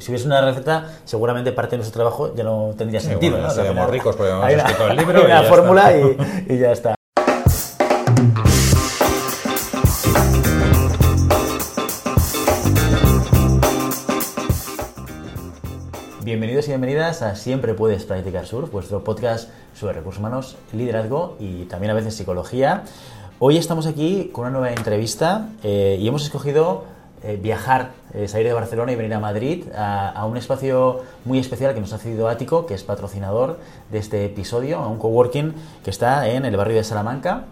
Si hubiese una receta, seguramente parte de nuestro trabajo ya no tendría sentido. bueno, ¿no? seríamos ricos porque hemos escrito el libro hay y una ya fórmula está. y, y ya está. Bienvenidos y bienvenidas a Siempre Puedes Practicar Surf, vuestro podcast sobre recursos humanos, liderazgo y también a veces psicología. Hoy estamos aquí con una nueva entrevista eh, y hemos escogido eh, viajar, eh, salir de Barcelona y venir a Madrid a, un espacio muy especial que nos ha cedido Ático, que es patrocinador de este episodio, a un coworking que está en el barrio de Salamanca,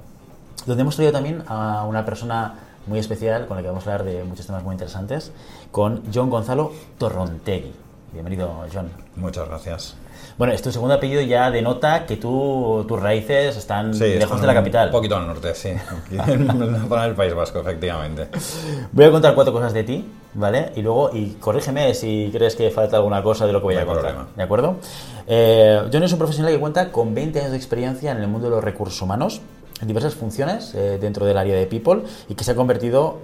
donde hemos traído también a una persona muy especial con la que vamos a hablar de muchos temas muy interesantes, con John Gonzalo Torrontegui. Bienvenido, John. Muchas gracias. Bueno, es tu segundo apellido ya denota que tú, tus raíces están Sí, lejos están de la un capital. poquito al norte, sí. En la zona del País Vasco, efectivamente. Voy a contar cuatro cosas de ti, ¿vale? Y luego, y corrígeme si crees que falta alguna cosa de lo que voy No a contar, problema. ¿de acuerdo? Eh, John es un profesional que cuenta con 20 años de experiencia en el mundo de los recursos humanos, en diversas funciones eh, dentro del área de People y que se ha convertido,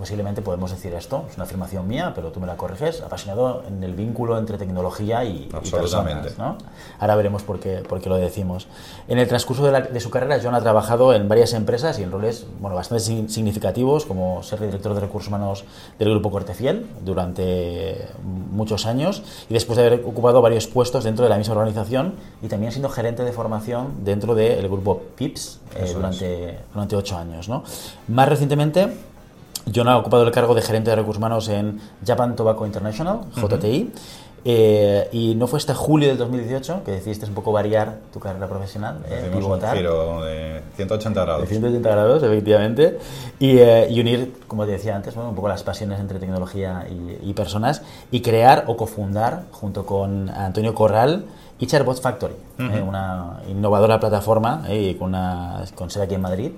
posiblemente podemos decir esto, es una afirmación mía, pero tú me la corriges, apasionado en el vínculo entre tecnología y, y personas, ¿no? Ahora veremos por qué, por qué lo decimos. En el transcurso de, la- de su carrera, John ha trabajado en varias empresas y en roles bueno, bastante significativos, como ser director de recursos humanos del Grupo Cortefiel durante muchos años y después de haber ocupado varios puestos dentro de la misma organización y también siendo gerente de formación dentro del Grupo PIPS eh, durante, durante ocho años. ¿no? Más recientemente, John ha ocupado el cargo de gerente de recursos humanos en Japan Tobacco International, JTI, eh, y no fue hasta julio del 2018 que decidiste un poco variar tu carrera profesional, eh, Hacemos un pivotar. giro de 180 De grados. 180 grados, efectivamente, y, eh, y unir, como te decía antes, bueno, un poco las pasiones entre tecnología y, y personas y crear o cofundar, junto con Antonio Corral, Bot Factory, eh, una innovadora plataforma eh, con, una, con sede aquí en Madrid,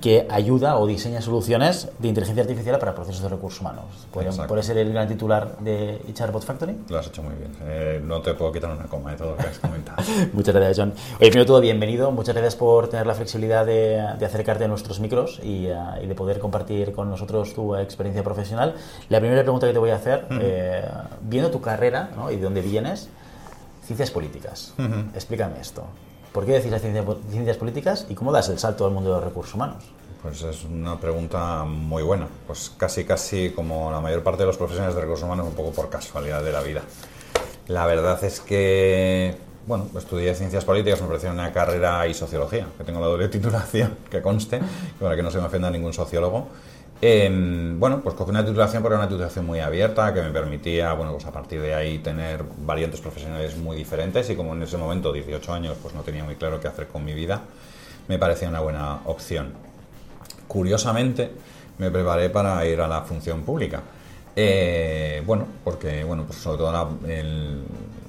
que ayuda o diseña soluciones de inteligencia artificial para procesos de recursos humanos. ¿Puede, ser el gran titular de Bot Factory? Lo has hecho muy bien. Eh, no te puedo quitar una coma de todo lo que has comentado. Muchas gracias, John. Oye, primero todo, bienvenido. Muchas gracias por tener la flexibilidad de, de acercarte a nuestros micros y, eh, y de poder compartir con nosotros tu experiencia profesional. La primera pregunta que te voy a hacer, eh, viendo tu carrera ¿no? y de dónde vienes, ciencias políticas. Explícame esto. ¿Por qué decís las ciencia- ciencias políticas y cómo das el salto al mundo de los recursos humanos? Pues es una pregunta muy buena. Pues casi, casi como la mayor parte de los profesionales de recursos humanos, un poco por casualidad de la vida. La verdad es que, bueno, estudié ciencias políticas, me pareció una carrera y sociología, que tengo la doble titulación, que conste, para que no se me ofenda ningún sociólogo. Em, bueno, pues cogí una titulación, pero era una titulación muy abierta, que me permitía, bueno, pues a partir de ahí tener variantes profesionales muy diferentes y como en ese momento, 18 años, pues no tenía muy claro qué hacer con mi vida, me parecía una buena opción curiosamente me preparé para ir a la función pública. Eh, bueno, porque bueno, pues sobre todo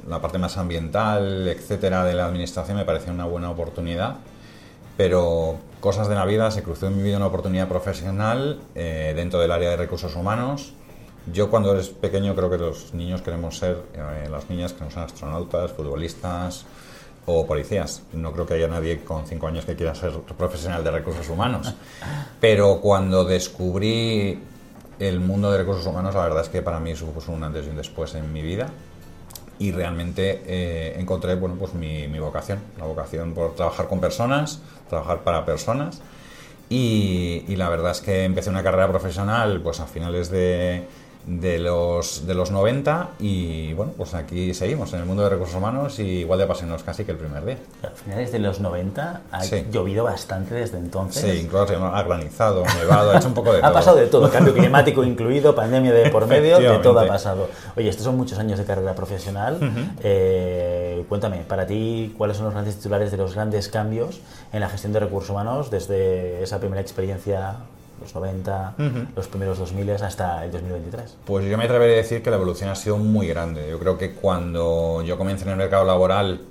la parte más ambiental, etcétera, de la administración me parecía una buena oportunidad, pero cosas de la vida, se cruzó en mi vida una oportunidad profesional eh, dentro del área de recursos humanos. Yo cuando eres pequeño creo que los niños queremos ser, eh, las niñas queremos ser astronautas, futbolistas o policías. No creo que haya nadie con cinco años que quiera ser profesional de recursos humanos. Pero cuando descubrí el mundo de recursos humanos, la verdad es que para mí supuso un antes y un después en mi vida. Y realmente eh, encontré bueno, pues mi, mi vocación, la vocación por trabajar con personas, trabajar para personas. Y, y la verdad es que empecé una carrera profesional pues a finales de, de los, de los 90 y bueno, pues aquí seguimos en el mundo de recursos humanos y igual de apasionados casi que el primer día. A finales de los 90 ha Sí. llovido bastante desde entonces. Sí, incluso ha granizado, nevado, ha hecho un poco de todo. Ha pasado de todo, cambio climático incluido, pandemia de por medio, de todo ha pasado. Oye, estos son muchos años de carrera profesional. Eh, cuéntame, para ti, ¿cuáles son los grandes titulares de los grandes cambios en la gestión de recursos humanos desde esa primera experiencia, los 90, los primeros 2000 hasta el 2023? Pues yo me atreveré a decir que la evolución ha sido muy grande. Yo creo que cuando yo comencé en el mercado laboral,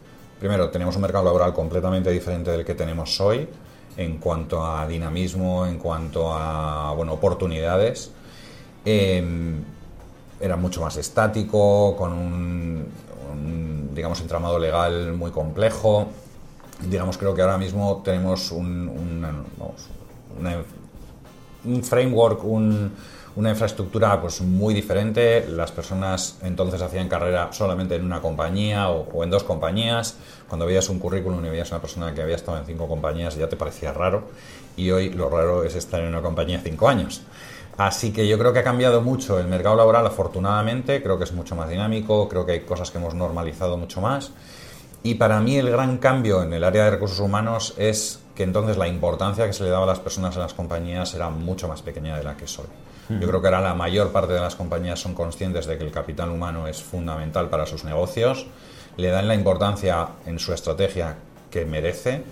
primero tenemos un mercado laboral completamente diferente del que tenemos hoy en cuanto a dinamismo, en cuanto a bueno, oportunidades. Eh, era mucho más estático, con un, un, digamos, entramado legal muy complejo. Digamos, creo que ahora mismo tenemos un, una- vamos, una- un framework, un, una infraestructura pues muy diferente. Las personas entonces hacían carrera solamente en una compañía o, en dos compañías. Cuando veías un currículum y veías una persona que había estado en cinco compañías ya te parecía raro. Y hoy lo raro es estar en una compañía cinco años. Así que yo creo que ha cambiado mucho el mercado laboral, afortunadamente. Creo que es mucho más dinámico, creo que hay cosas que hemos normalizado mucho más. Y para mí el gran cambio en el área de recursos humanos es que entonces la importancia que se le daba a las personas en las compañías era mucho más pequeña de la que es hoy. Yo creo que ahora la mayor parte de las compañías son conscientes de que el capital humano es fundamental para sus negocios, le dan la importancia en su estrategia que merece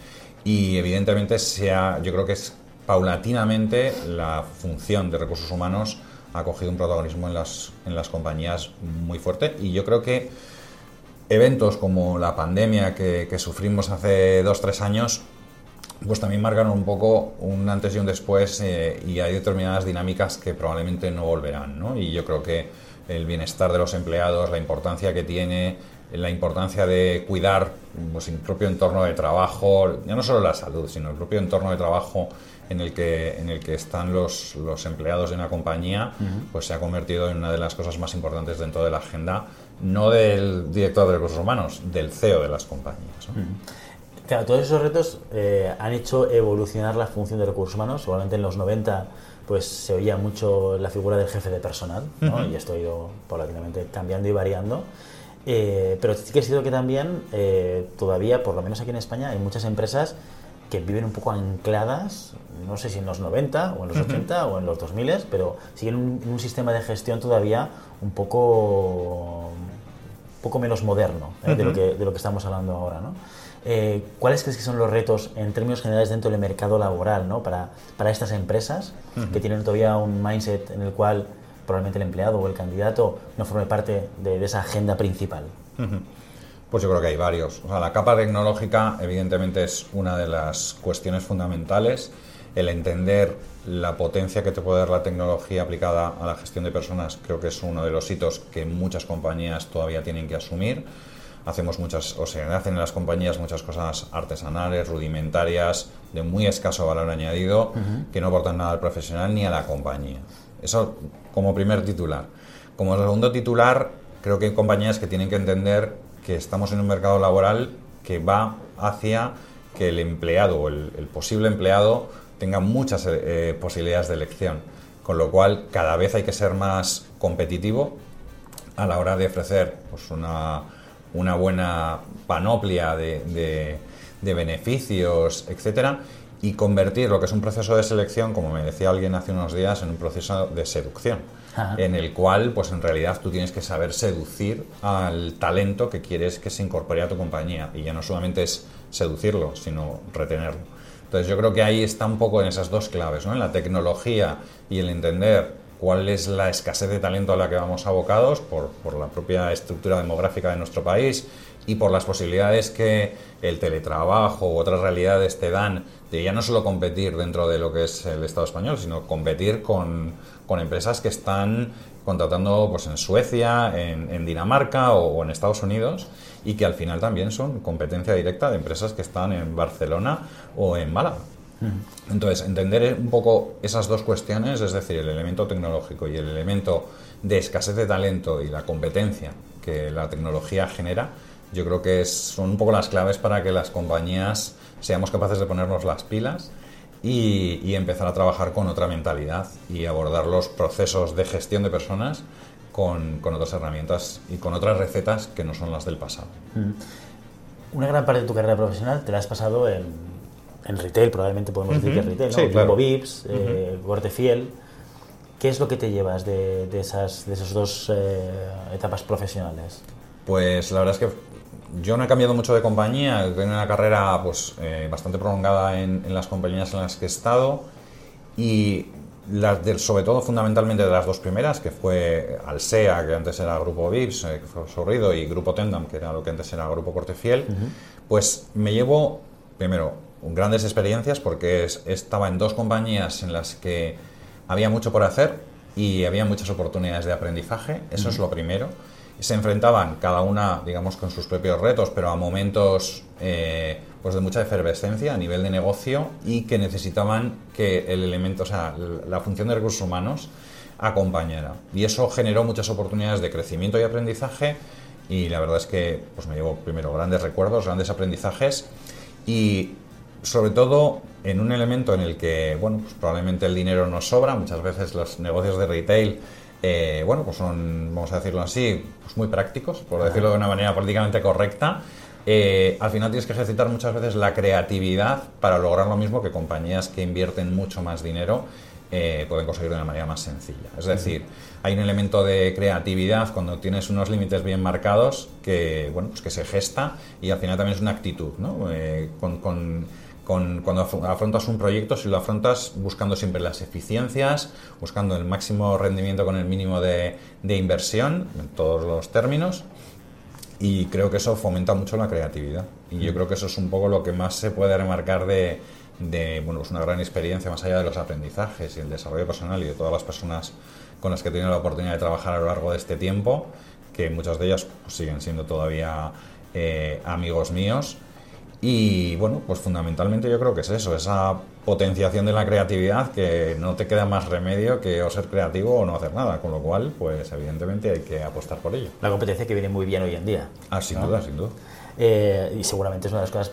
y evidentemente sea, yo creo que es paulatinamente la función de recursos humanos ha cogido un protagonismo en las, en las compañías muy fuerte y yo creo que eventos como la pandemia que, que sufrimos hace dos, tres años pues también marcan un poco un antes y un después eh, y hay determinadas dinámicas que probablemente no volverán. ¿no? Y yo creo que el bienestar de los empleados, la importancia que tiene, la importancia de cuidar pues, el propio entorno de trabajo, ya no solo la salud, sino el propio entorno de trabajo en el que, en el que están los, los empleados de una compañía, pues se ha convertido en una de las cosas más importantes dentro de la agenda, no del director de recursos humanos, del CEO de las compañías. Claro, todos esos retos eh, han hecho evolucionar la función de recursos humanos. Seguramente en los 90 pues se oía mucho la figura del jefe de personal, ¿no? y esto ha ido paulatinamente cambiando y variando. Eh, pero sí que es cierto que también eh, todavía, por lo menos aquí en España, hay muchas empresas que viven un poco ancladas, no sé si en los 90 o en los 80 o en los 2000, pero siguen un, un sistema de gestión todavía un poco, un poco menos moderno de, lo que, de lo que estamos hablando ahora. ¿no? Eh, ¿Cuáles crees que son los retos en términos generales dentro del mercado laboral ¿no? para, para estas empresas que tienen todavía un mindset en el cual probablemente el empleado o el candidato no forme parte de, esa agenda principal? Pues yo creo que hay varios. O sea, la capa tecnológica evidentemente es una de las cuestiones fundamentales. El entender la potencia que te puede dar la tecnología aplicada a la gestión de personas creo que es uno de los hitos que muchas compañías todavía tienen que asumir hacemos muchas, o se hacen en las compañías muchas cosas artesanales, rudimentarias, de muy escaso valor añadido, que no aportan nada al profesional ni a la compañía. Eso como primer titular. Como segundo titular, creo que hay compañías que tienen que entender que estamos en un mercado laboral que va hacia que el empleado o el, posible empleado tenga muchas eh, posibilidades de elección. Con lo cual, cada vez hay que ser más competitivo a la hora de ofrecer pues, una, una buena panoplia de, beneficios, etcétera, y convertir lo que es un proceso de selección, como me decía alguien hace unos días, en un proceso de seducción, en el cual, pues en realidad tú tienes que saber seducir al talento que quieres que se incorpore a tu compañía, y ya no solamente es seducirlo, sino retenerlo. Entonces yo creo que ahí está un poco en esas dos claves, ¿no? en la tecnología y el entender cuál es la escasez de talento a la que vamos abocados por, la propia estructura demográfica de nuestro país y por las posibilidades que el teletrabajo u otras realidades te dan de ya no solo competir dentro de lo que es el Estado español, sino competir con, empresas que están contratando pues, en Suecia, en, en Dinamarca o, o, en Estados Unidos y que al final también son competencia directa de empresas que están en Barcelona o en Málaga. Entonces, entender un poco esas dos cuestiones, es decir, el elemento tecnológico y el elemento de escasez de talento y la competencia que la tecnología genera, yo creo que son un poco las claves para que las compañías seamos capaces de ponernos las pilas y, empezar a trabajar con otra mentalidad y abordar los procesos de gestión de personas con, otras herramientas y con otras recetas que no son las del pasado. Una gran parte de tu carrera profesional te la has pasado en en retail, probablemente podemos decir que es retail, ¿no? Sí, claro. Vips, eh, Fiel. ¿Qué es lo que te llevas de, de esas, de esas dos eh, etapas profesionales? Pues la verdad es que yo no he cambiado mucho de compañía, he tenido una carrera pues, eh, bastante prolongada en, las compañías en las que he estado y las sobre todo fundamentalmente de las dos primeras, que fue Alsea, que antes era Grupo Vips, eh, que fue Sorrido, y Grupo Tendam, que era lo que antes era Grupo Cortefiel, pues me llevo, primero, grandes experiencias porque estaba en dos compañías en las que había mucho por hacer y había muchas oportunidades de aprendizaje, eso es lo primero. Se enfrentaban cada una, digamos, con sus propios retos, pero a momentos eh, pues de mucha efervescencia a nivel de negocio y que necesitaban que el elemento, o sea, la función de recursos humanos acompañara. Y eso generó muchas oportunidades de crecimiento y aprendizaje y la verdad es que pues me llevo primero grandes recuerdos, grandes aprendizajes y sobre todo en un elemento en el que, bueno, pues probablemente el dinero nos sobra, muchas veces los negocios de retail, eh, bueno, pues son, vamos a decirlo así, pues muy prácticos, por decirlo de una manera políticamente correcta. Eh, al final tienes que ejercitar muchas veces la creatividad para lograr lo mismo que compañías que invierten mucho más dinero eh, pueden conseguir de una manera más sencilla. Es decir, hay un elemento de creatividad cuando tienes unos límites bien marcados que, bueno, pues que se gesta y al final también es una actitud, ¿no? con cuando afrontas un proyecto, si lo afrontas buscando siempre las eficiencias, buscando el máximo rendimiento con el mínimo de, inversión, en todos los términos, y creo que eso fomenta mucho la creatividad. Y yo mm. creo que eso es un poco lo que más se puede remarcar de, bueno, pues una gran experiencia más allá de los aprendizajes y el desarrollo personal y de todas las personas con las que he tenido la oportunidad de trabajar a lo largo de este tiempo, que muchas de ellas pues, siguen siendo todavía eh, amigos míos y bueno, pues fundamentalmente yo creo que es eso, esa potenciación de la creatividad que no te queda más remedio que o ser creativo o no hacer nada, con lo cual, pues evidentemente hay que apostar por ello. La competencia que viene muy bien hoy en día. Ah, sin duda, sin duda. Eh, y seguramente es una de las cosas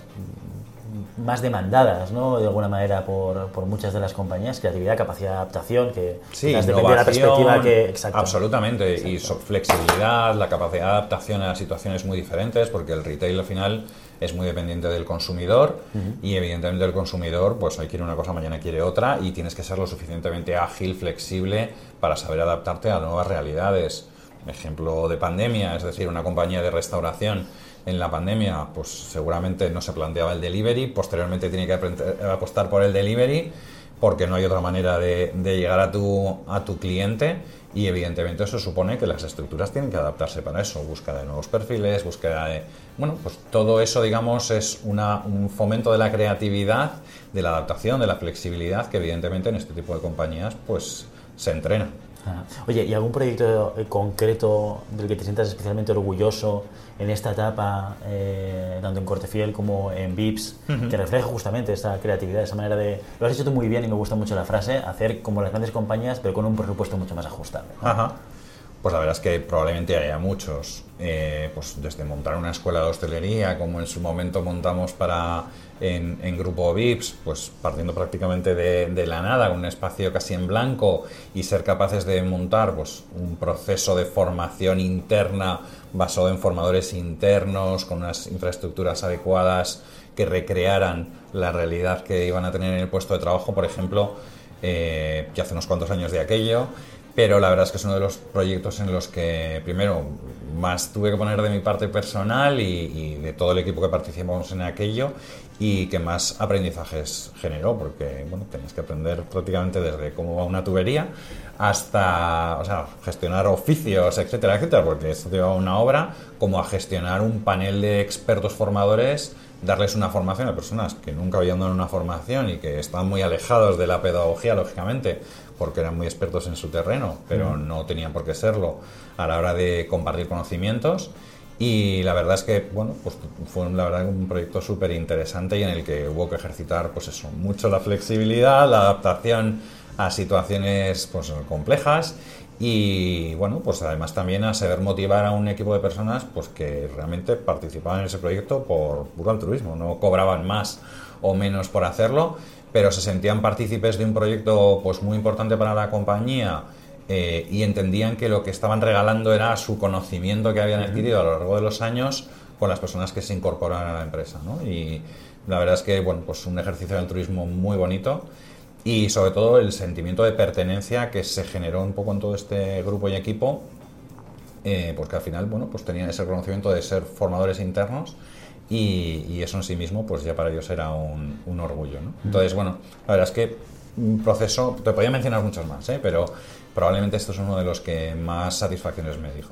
más demandadas, ¿no? De alguna manera por, por, muchas de las compañías, creatividad, capacidad de adaptación, que sí, depende de la perspectiva que... Exacto. Absolutamente, y flexibilidad, la capacidad de adaptación a situaciones muy diferentes, porque el retail al final es muy dependiente del consumidor y evidentemente el consumidor pues hoy quiere una cosa, mañana quiere otra y tienes que ser lo suficientemente ágil, flexible para saber adaptarte a nuevas realidades. Ejemplo de pandemia, es decir, una compañía de restauración en la pandemia, pues seguramente no se planteaba el delivery, posteriormente tiene que apostar por el delivery porque no hay otra manera de, llegar a tu, a tu cliente y evidentemente eso supone que las estructuras tienen que adaptarse para eso, búsqueda de nuevos perfiles, búsqueda de... Bueno, pues todo eso, digamos, es una, un fomento de la creatividad, de la adaptación, de la flexibilidad que evidentemente en este tipo de compañías pues se entrena. Oye, ¿y algún proyecto eh, concreto del que te sientas especialmente orgulloso en esta etapa, eh, tanto en Cortefiel como en VIPS, que refleja justamente esa creatividad, esa manera de... Lo has hecho tú muy bien y me gusta mucho la frase, hacer como las grandes compañías, pero con un presupuesto mucho más ajustable. Ajá. Pues la verdad es que probablemente haya muchos, eh, pues desde montar una escuela de hostelería, como en su momento montamos para en, grupo VIPS, pues partiendo prácticamente de, la nada, un espacio casi en blanco y ser capaces de montar pues, un proceso de formación interna basado en formadores internos, con unas infraestructuras adecuadas que recrearan la realidad que iban a tener en el puesto de trabajo, por ejemplo, eh, hace unos cuantos años de aquello. Pero la verdad es que es uno de los proyectos en los que primero más tuve que poner de mi parte personal y, de todo el equipo que participamos en aquello y que más aprendizajes generó, porque bueno, tenías que aprender prácticamente desde cómo va una tubería hasta o sea, gestionar oficios, etcétera, etcétera, porque esto lleva una obra, como a gestionar un panel de expertos formadores darles una formación a personas que nunca habían dado una formación y que estaban muy alejados de la pedagogía, lógicamente, porque eran muy expertos en su terreno, pero mm. no tenían por qué serlo a la hora de compartir conocimientos. Y la verdad es que, bueno, pues fue la verdad un proyecto súper interesante y en el que hubo que ejercitar, pues eso, mucho la flexibilidad, la adaptación a situaciones pues, complejas y bueno, pues además también a saber motivar a un equipo de personas pues que realmente participaban en ese proyecto por puro altruismo, no cobraban más o menos por hacerlo, pero se sentían partícipes de un proyecto pues muy importante para la compañía eh, y entendían que lo que estaban regalando era su conocimiento que habían adquirido a lo largo de los años con las personas que se incorporan a la empresa. ¿no? Y la verdad es que bueno, pues un ejercicio de altruismo muy bonito y sobre todo el sentimiento de pertenencia que se generó un poco en todo este grupo y equipo, eh, porque al final, bueno, pues tenían ese conocimiento de ser formadores internos y, eso en sí mismo, pues ya para ellos era un, orgullo, ¿no? Entonces, bueno, la verdad es que un proceso, te podía mencionar muchos más, ¿eh? pero probablemente esto es uno de los que más satisfacciones me dijo.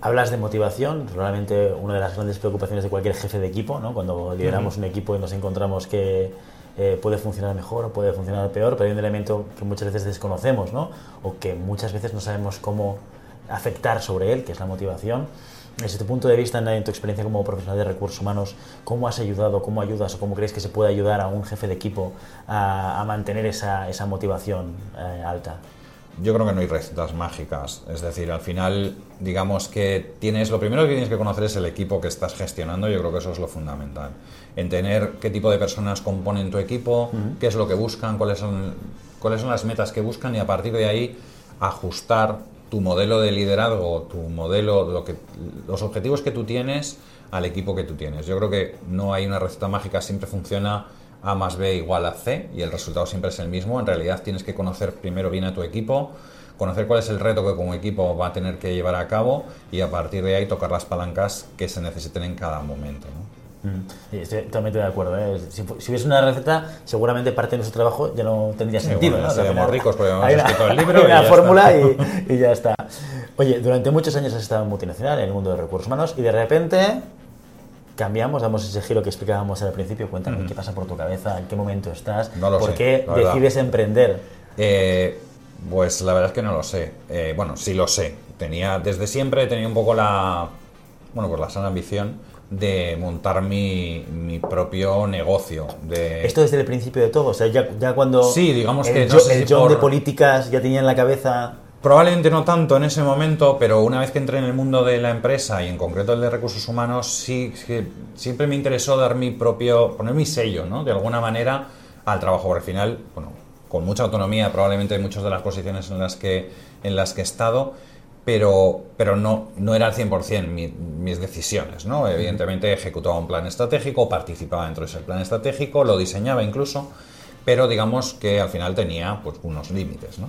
Hablas de motivación, realmente una de las grandes preocupaciones de cualquier jefe de equipo, ¿no? Cuando lideramos un equipo y nos encontramos que eh, puede funcionar mejor o puede funcionar peor, pero hay un elemento que muchas veces desconocemos, ¿no? O que muchas veces no sabemos cómo afectar sobre él, que es la motivación. Desde tu punto de vista, en tu experiencia como profesional de recursos humanos, ¿cómo has ayudado, cómo ayudas o cómo crees que se puede ayudar a un jefe de equipo a, mantener esa, esa motivación eh, alta? Yo creo que no hay recetas mágicas. Es decir, al final, digamos que tienes, lo primero que tienes que conocer es el equipo que estás gestionando. Yo creo que eso es lo fundamental. En tener qué tipo de personas componen tu equipo, qué es lo que buscan, cuáles son, cuáles son las metas que buscan y a partir de ahí ajustar tu modelo de liderazgo, tu modelo, lo que, los objetivos que tú tienes al equipo que tú tienes. Yo creo que no hay una receta mágica, siempre funciona A más B igual a C y el resultado siempre es el mismo. En realidad tienes que conocer primero bien a tu equipo, conocer cuál es el reto que como equipo va a tener que llevar a cabo y a partir de ahí tocar las palancas que se necesiten en cada momento. Mm. Estoy totalmente de acuerdo. ¿eh? Si, si, hubiese una receta, seguramente parte de nuestro trabajo ya no tendría sentido. ¿no? Seríamos ricos porque hemos escrito el libro. Hay una fórmula y, y, ya está. Oye, durante muchos años has estado multinacional, en el mundo de recursos humanos, y de repente cambiamos, damos ese giro que explicábamos al principio. Cuéntame. ¿qué pasa por tu cabeza? ¿En qué momento estás? No lo ¿Por sé, qué decides emprender? Eh, pues la verdad es que no lo sé. Eh, bueno, sí lo sé. Tenía, desde siempre tenía un poco la, bueno, pues la sana ambición de montar mi, mi propio negocio. De... Esto desde el principio de todo, o sea, ya, ya cuando Sí, digamos el, que no yo- sé el si John por- de políticas ya tenía en la cabeza Probablemente no tanto en ese momento, pero una vez que entré en el mundo de la empresa y en concreto el de recursos humanos, sí siempre me interesó dar mi propio, poner mi sello, ¿no? De alguna manera al trabajo, porque al final, bueno, con mucha autonomía probablemente en muchas de las posiciones en las que, en las que he estado, pero, pero no, no era al 100% mi- mis decisiones, ¿no? Evidentemente ejecutaba un plan estratégico, participaba dentro de ese plan estratégico, lo diseñaba incluso, pero digamos que al final tenía pues, unos límites, ¿no?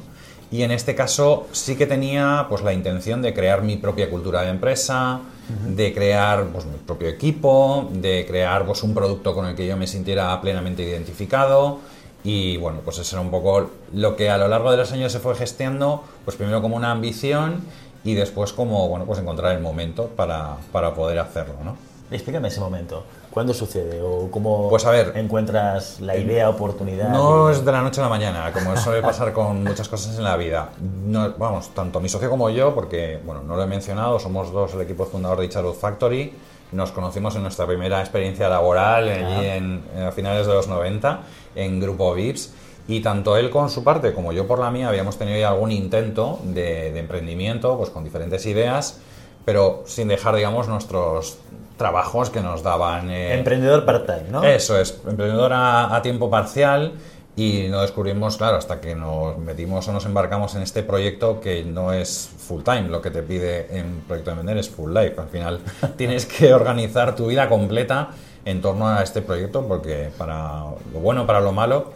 Y en este caso sí que tenía pues, la intención de crear mi propia cultura de empresa, de crear pues, mi propio equipo, de crear pues, un producto con el que yo me sintiera plenamente identificado. Y bueno, pues eso era un poco lo que a lo largo de los años se fue gesteando, pues primero como una ambición y después como, bueno, pues encontrar el momento para, para poder hacerlo, ¿no? Explícame ese momento. ¿Cuándo sucede? ¿O cómo Pues a ver, encuentras la idea, oportunidad? No Y- es de la noche a la mañana, como suele pasar con muchas cosas en la vida. No, vamos, tanto mi socio como yo, porque, bueno, no lo he mencionado, somos dos el equipo fundador de Charlotte Factory. Nos conocimos en nuestra primera experiencia laboral, allí en, a finales de los 90, en Grupo VIPS. Y tanto él con su parte como yo por la mía habíamos tenido ya algún intento de, de emprendimiento, pues con diferentes ideas, pero sin dejar, digamos, nuestros trabajos que nos daban... eh, Emprendedor part-time, ¿no? eso es, emprendedor a, a tiempo parcial y no descubrimos, claro, hasta que nos metimos o nos embarcamos en este proyecto que no es full time, lo que te pide en proyecto de vender es full life. Al final tienes que organizar tu vida completa en torno a este proyecto porque para lo bueno, para lo malo,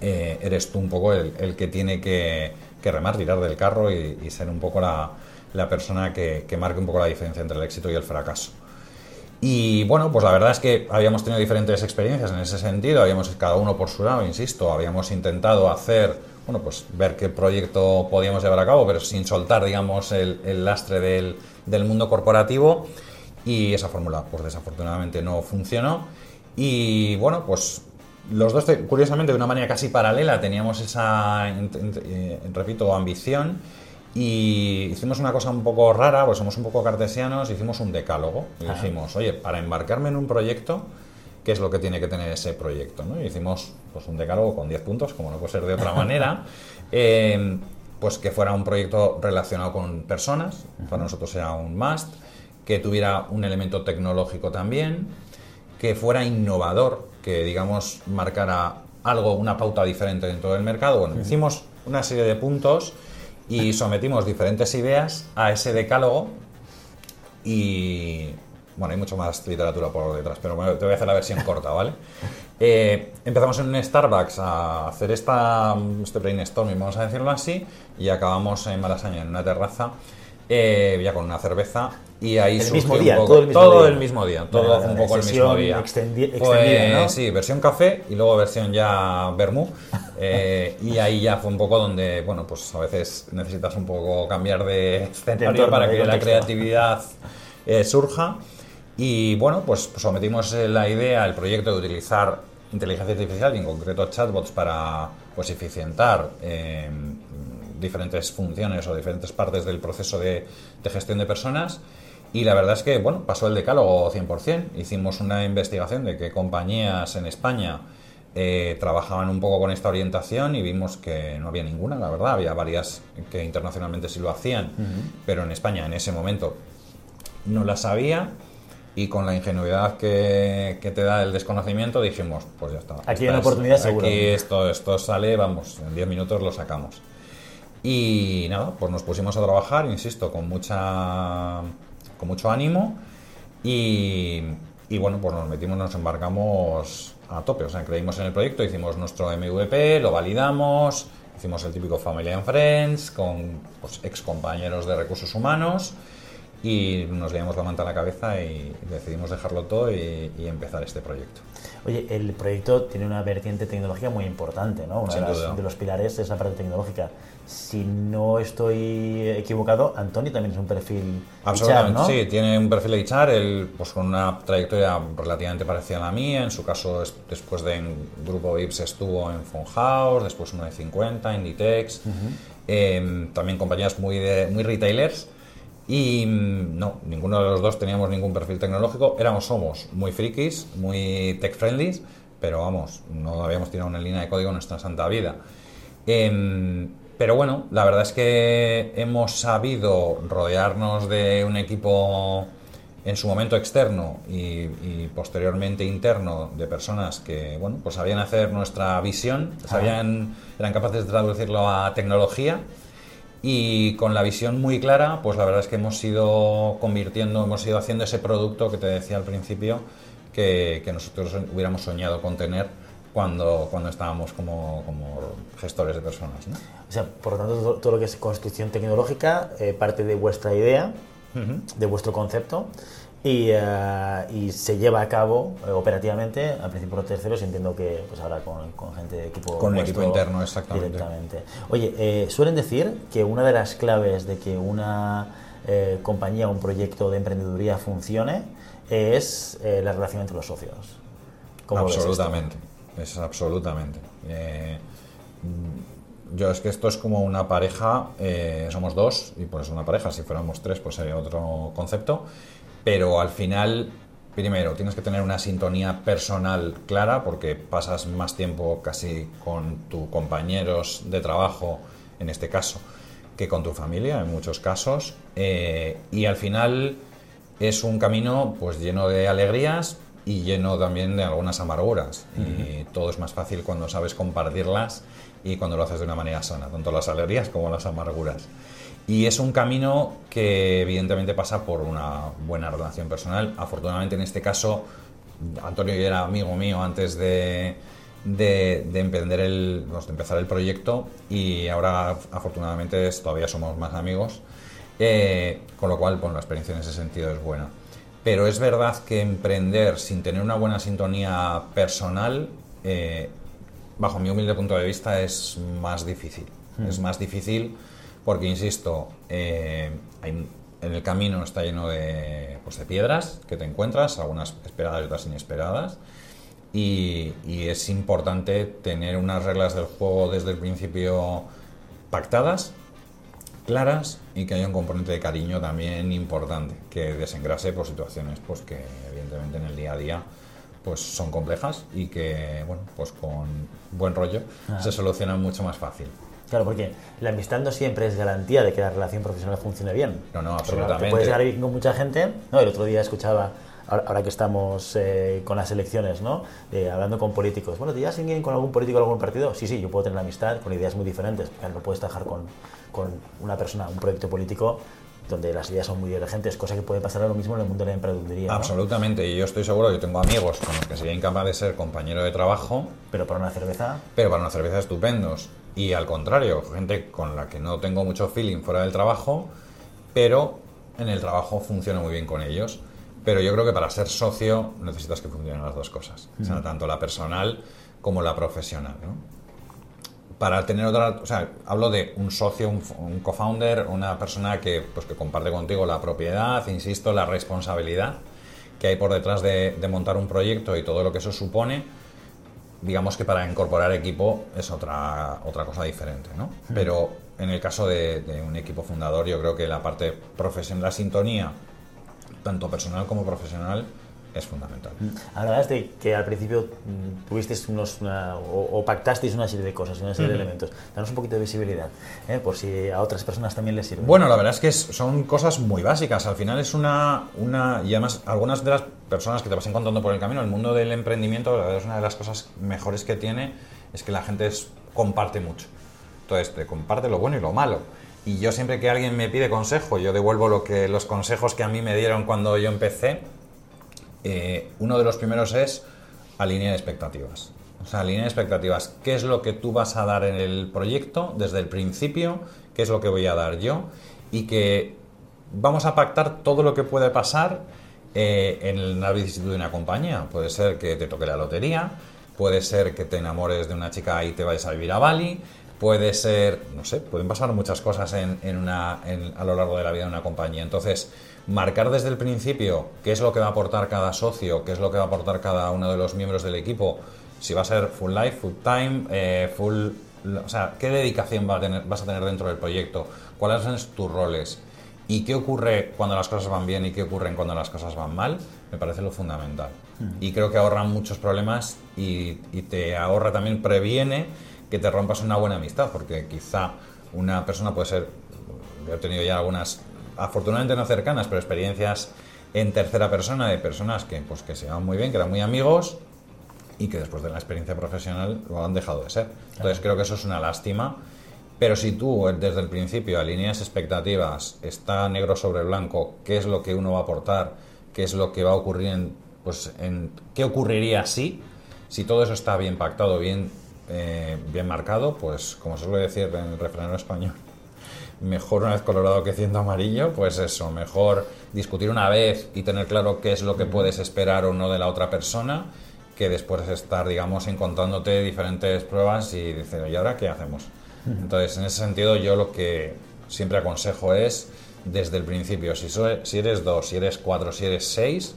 eh, eres tú un poco el, el que tiene que, que remar, tirar del carro y, y ser un poco la, la persona que, que marque un poco la diferencia entre el éxito y el fracaso. Y bueno, pues la verdad es que habíamos tenido diferentes experiencias en ese sentido, habíamos cada uno por su lado, insisto, habíamos intentado hacer, bueno, pues ver qué proyecto podíamos llevar a cabo, pero sin soltar, digamos, el, lastre del, del mundo corporativo y esa fórmula, pues desafortunadamente no funcionó. Y bueno, pues los dos, te- curiosamente, de una manera casi paralela, teníamos esa, eh, repito, ambición y hicimos una cosa un poco rara, pues somos un poco cartesianos, hicimos un decálogo. Y dijimos, oye, para embarcarme en un proyecto, ¿qué es lo que tiene que tener ese proyecto? ¿no? Y hicimos pues, un decálogo con 10 puntos, como no puede ser de otra manera, eh, pues que fuera un proyecto relacionado con personas, para nosotros era un must, que tuviera un elemento tecnológico también, que fuera innovador, que digamos marcara algo, una pauta diferente dentro del mercado. Bueno, hicimos una serie de puntos y sometimos diferentes ideas a ese decálogo y bueno, hay mucho más literatura por detrás, pero bueno, te voy a hacer la versión corta, ¿vale? Eh, empezamos en un Starbucks a hacer esta, este brainstorming, vamos a decirlo así, y acabamos en Malasaña, en una terraza, eh, ya con una cerveza, y ahí El mismo un día, poco- todo el mismo todo día. el mismo día, todo Vale, un poco el mismo día. extendi- extendida, Pues, ¿no? Sí, versión café y luego versión ya vermú. eh, y ahí ya fue un poco donde, bueno, pues a veces necesitas un poco cambiar de escenario entorno, para que la creatividad eh, surja. Y bueno, pues sometimos la idea, el proyecto de utilizar inteligencia artificial y en concreto chatbots para pues eficientar diferentes funciones o diferentes partes del proceso de, de gestión de personas. Y la verdad es que, bueno, pasó el decálogo 100%. Hicimos una investigación de qué compañías en España eh, trabajaban un poco con esta orientación y vimos que no había ninguna, la verdad. Había varias que internacionalmente sí lo hacían, pero en España en ese momento no las había. Y con la ingenuidad que, que te da el desconocimiento dijimos, pues ya está. Aquí hay una Esta es- oportunidad seguro. Aquí esto, esto sale, vamos, en 10 minutos lo sacamos. Y nada, pues nos pusimos a trabajar, insisto, con mucha con mucho ánimo y, y bueno, pues nos metimos, nos embarcamos a tope, o sea, creímos en el proyecto, hicimos nuestro MVP, lo validamos, hicimos el típico Family and Friends con pues, ex compañeros de recursos humanos y nos leíamos la manta a la cabeza y decidimos dejarlo todo y, y empezar este proyecto. Oye, el proyecto tiene una vertiente tecnológica muy importante, ¿no? Uno de, las- de los pilares es la parte tecnológica. Si no estoy equivocado, Antonio también es un perfil Absolutamente, HR, ¿no? sí, tiene un perfil de HR, él, pues con una trayectoria relativamente parecida a la mía, en su caso es- después de en Grupo VIPS estuvo en Funhouse, después uno de 50, Inditex, eh, también compañías muy, de, muy retailers y mm, no, ninguno de los dos teníamos ningún perfil tecnológico, éramos, somos muy frikis, muy tech friendly, pero vamos, no habíamos tirado una línea de código en nuestra santa vida. Em, pero bueno, la verdad es que hemos sabido rodearnos de un equipo en su momento externo y, y posteriormente interno de personas que, bueno, pues sabían hacer nuestra visión, sabían, eran capaces de traducirlo a tecnología. Y con la visión muy clara, pues la verdad es que hemos ido convirtiendo, hemos ido haciendo ese producto que te decía al principio que, que nosotros hubiéramos soñado con tener cuando, cuando estábamos como, como gestores de personas. ¿no? O sea, por lo tanto, todo, todo lo que es construcción tecnológica eh, parte de vuestra idea, de vuestro concepto, y, eh, y se lleva a cabo eh, operativamente, al principio por terceros, entiendo que pues ahora con, con gente de equipo Con vuestro equipo interno, exactamente. Directamente. Oye, eh, suelen decir que una de las claves de que una eh, compañía o un proyecto de emprendeduría funcione es eh, la relación entre los socios. Absolutamente, es absolutamente. Eh, yo es que esto es como una pareja, eh, somos dos y por eso una pareja, si fuéramos tres pues sería otro concepto, pero al final, primero, tienes que tener una sintonía personal clara porque pasas más tiempo casi con tus compañeros de trabajo, en este caso, que con tu familia en muchos casos, eh, y al final es un camino pues lleno de alegrías y lleno también de algunas amarguras. Y todo es más fácil cuando sabes compartirlas y cuando lo haces de una manera sana, tanto las alegrías como las amarguras. Y es un camino que evidentemente pasa por una buena relación personal. Afortunadamente en este caso, Antonio ya era amigo mío antes de, de, de emprender el, pues, de empezar el proyecto y ahora afortunadamente todavía somos más amigos. Eh, con lo cual, bueno, la experiencia en ese sentido es buena. Pero es verdad que emprender sin tener una buena sintonía personal, eh, bajo mi humilde punto de vista, es más difícil. Es más difícil porque, insisto, eh, hay- en el camino está lleno de, pues, de piedras que te encuentras, algunas esperadas y otras inesperadas. Y, y es importante tener unas reglas del juego desde el principio pactadas claras y que haya un componente de cariño también importante, que desengrase por situaciones pues que evidentemente en el día a día pues son complejas y que bueno, pues con buen rollo se solucionan mucho más fácil. Claro, porque la amistad no siempre es garantía de que la relación profesional funcione bien. No, no, absolutamente. Te puedes llegar con mucha gente. No, el otro día escuchaba, ahora, que estamos eh, con las elecciones, ¿no? Eh, hablando con políticos. Bueno, ¿te llevas bien con algún político o algún partido? Sí, sí, yo puedo tener amistad con ideas muy diferentes. Claro, no puedes trabajar con, con una persona, un proyecto político donde las ideas son muy divergentes, cosa que puede pasar ahora lo mismo en el mundo de la emprendeduría. ¿no? Absolutamente, y yo estoy seguro que tengo amigos con los que sería incapaz de ser compañero de trabajo, Pero para una cerveza, pero para una cerveza estupendos. Y al contrario, gente con la que no tengo mucho feeling fuera del trabajo, pero en el trabajo funciona muy bien con ellos. Pero yo creo que para ser socio necesitas que funcionen las dos cosas, o sea, tanto la personal como la profesional. ¿no? Para tener otra, o sea, hablo de un socio, un, un co-founder, una persona que, pues, que comparte contigo la propiedad, insisto, la responsabilidad que hay por detrás de, de montar un proyecto y todo lo que eso supone digamos que para incorporar equipo es otra, otra cosa diferente, ¿no? Pero en el caso de, de un equipo fundador, yo creo que la parte profesional, la sintonía, tanto personal como profesional, es fundamental. Hablabas de que al principio mm, tuvisteis unos, una- o, o pactasteis una serie de cosas, una serie de elementos. Danos un poquito de visibilidad, ¿eh? por si a otras personas también les sirve. Bueno, la verdad es que son cosas muy básicas. Al final es una, una. Y además, algunas de las personas que te vas encontrando por el camino, el mundo del emprendimiento, la verdad es una de las cosas mejores que tiene, es que la gente es- comparte mucho. Entonces, te comparte lo bueno y lo malo. Y yo siempre que alguien me pide consejo, yo devuelvo lo que, los consejos que a mí me dieron cuando yo empecé. Eh, uno de los primeros es alinear expectativas. O sea, alinear expectativas. ¿Qué es lo que tú vas a dar en el proyecto desde el principio? ¿Qué es lo que voy a dar yo? Y que vamos a pactar todo lo que puede pasar eh, en la vicisitud de una compañía. Puede ser que te toque la lotería, puede ser que te enamores de una chica y te vayas a vivir a Bali, puede ser, no sé, pueden pasar muchas cosas en, una, en- a lo largo de la vida de una compañía. Entonces, marcar desde el principio qué es lo que va a aportar cada socio, qué es lo que va a aportar cada uno de los miembros del equipo, si va a ser full life, full time, eh, full... O sea, qué dedicación va a tener, vas a tener dentro del proyecto, cuáles son tus roles y qué ocurre cuando las cosas van bien y qué ocurre cuando las cosas van mal, me parece lo fundamental. Y creo que ahorra muchos problemas y, y te ahorra también, previene que te rompas una buena amistad, porque quizá una persona puede ser, yo he tenido ya algunas, afortunadamente no cercanas, pero experiencias en tercera persona de personas que, pues, que se llevan muy bien, que eran muy amigos y que después de la experiencia profesional lo han dejado de ser. Entonces creo que eso es una lástima. Pero si tú desde el principio alineas expectativas, está negro sobre blanco, qué es lo que uno va a aportar, qué es lo que va a ocurrir en, pues, en qué ocurriría si, si todo eso está bien pactado, bien, eh, bien marcado, pues como se suele decir en el refrán español, mejor una vez colorado que ciento amarillo, pues eso, mejor discutir una vez y tener claro qué es lo que puedes esperar o no de la otra persona, que después estar, digamos, encontrándote diferentes pruebas y decir, ¿y ahora qué hacemos? Entonces, en ese sentido, yo lo que siempre aconsejo es, desde el principio, si, so- si eres dos, si eres cuatro, si eres seis,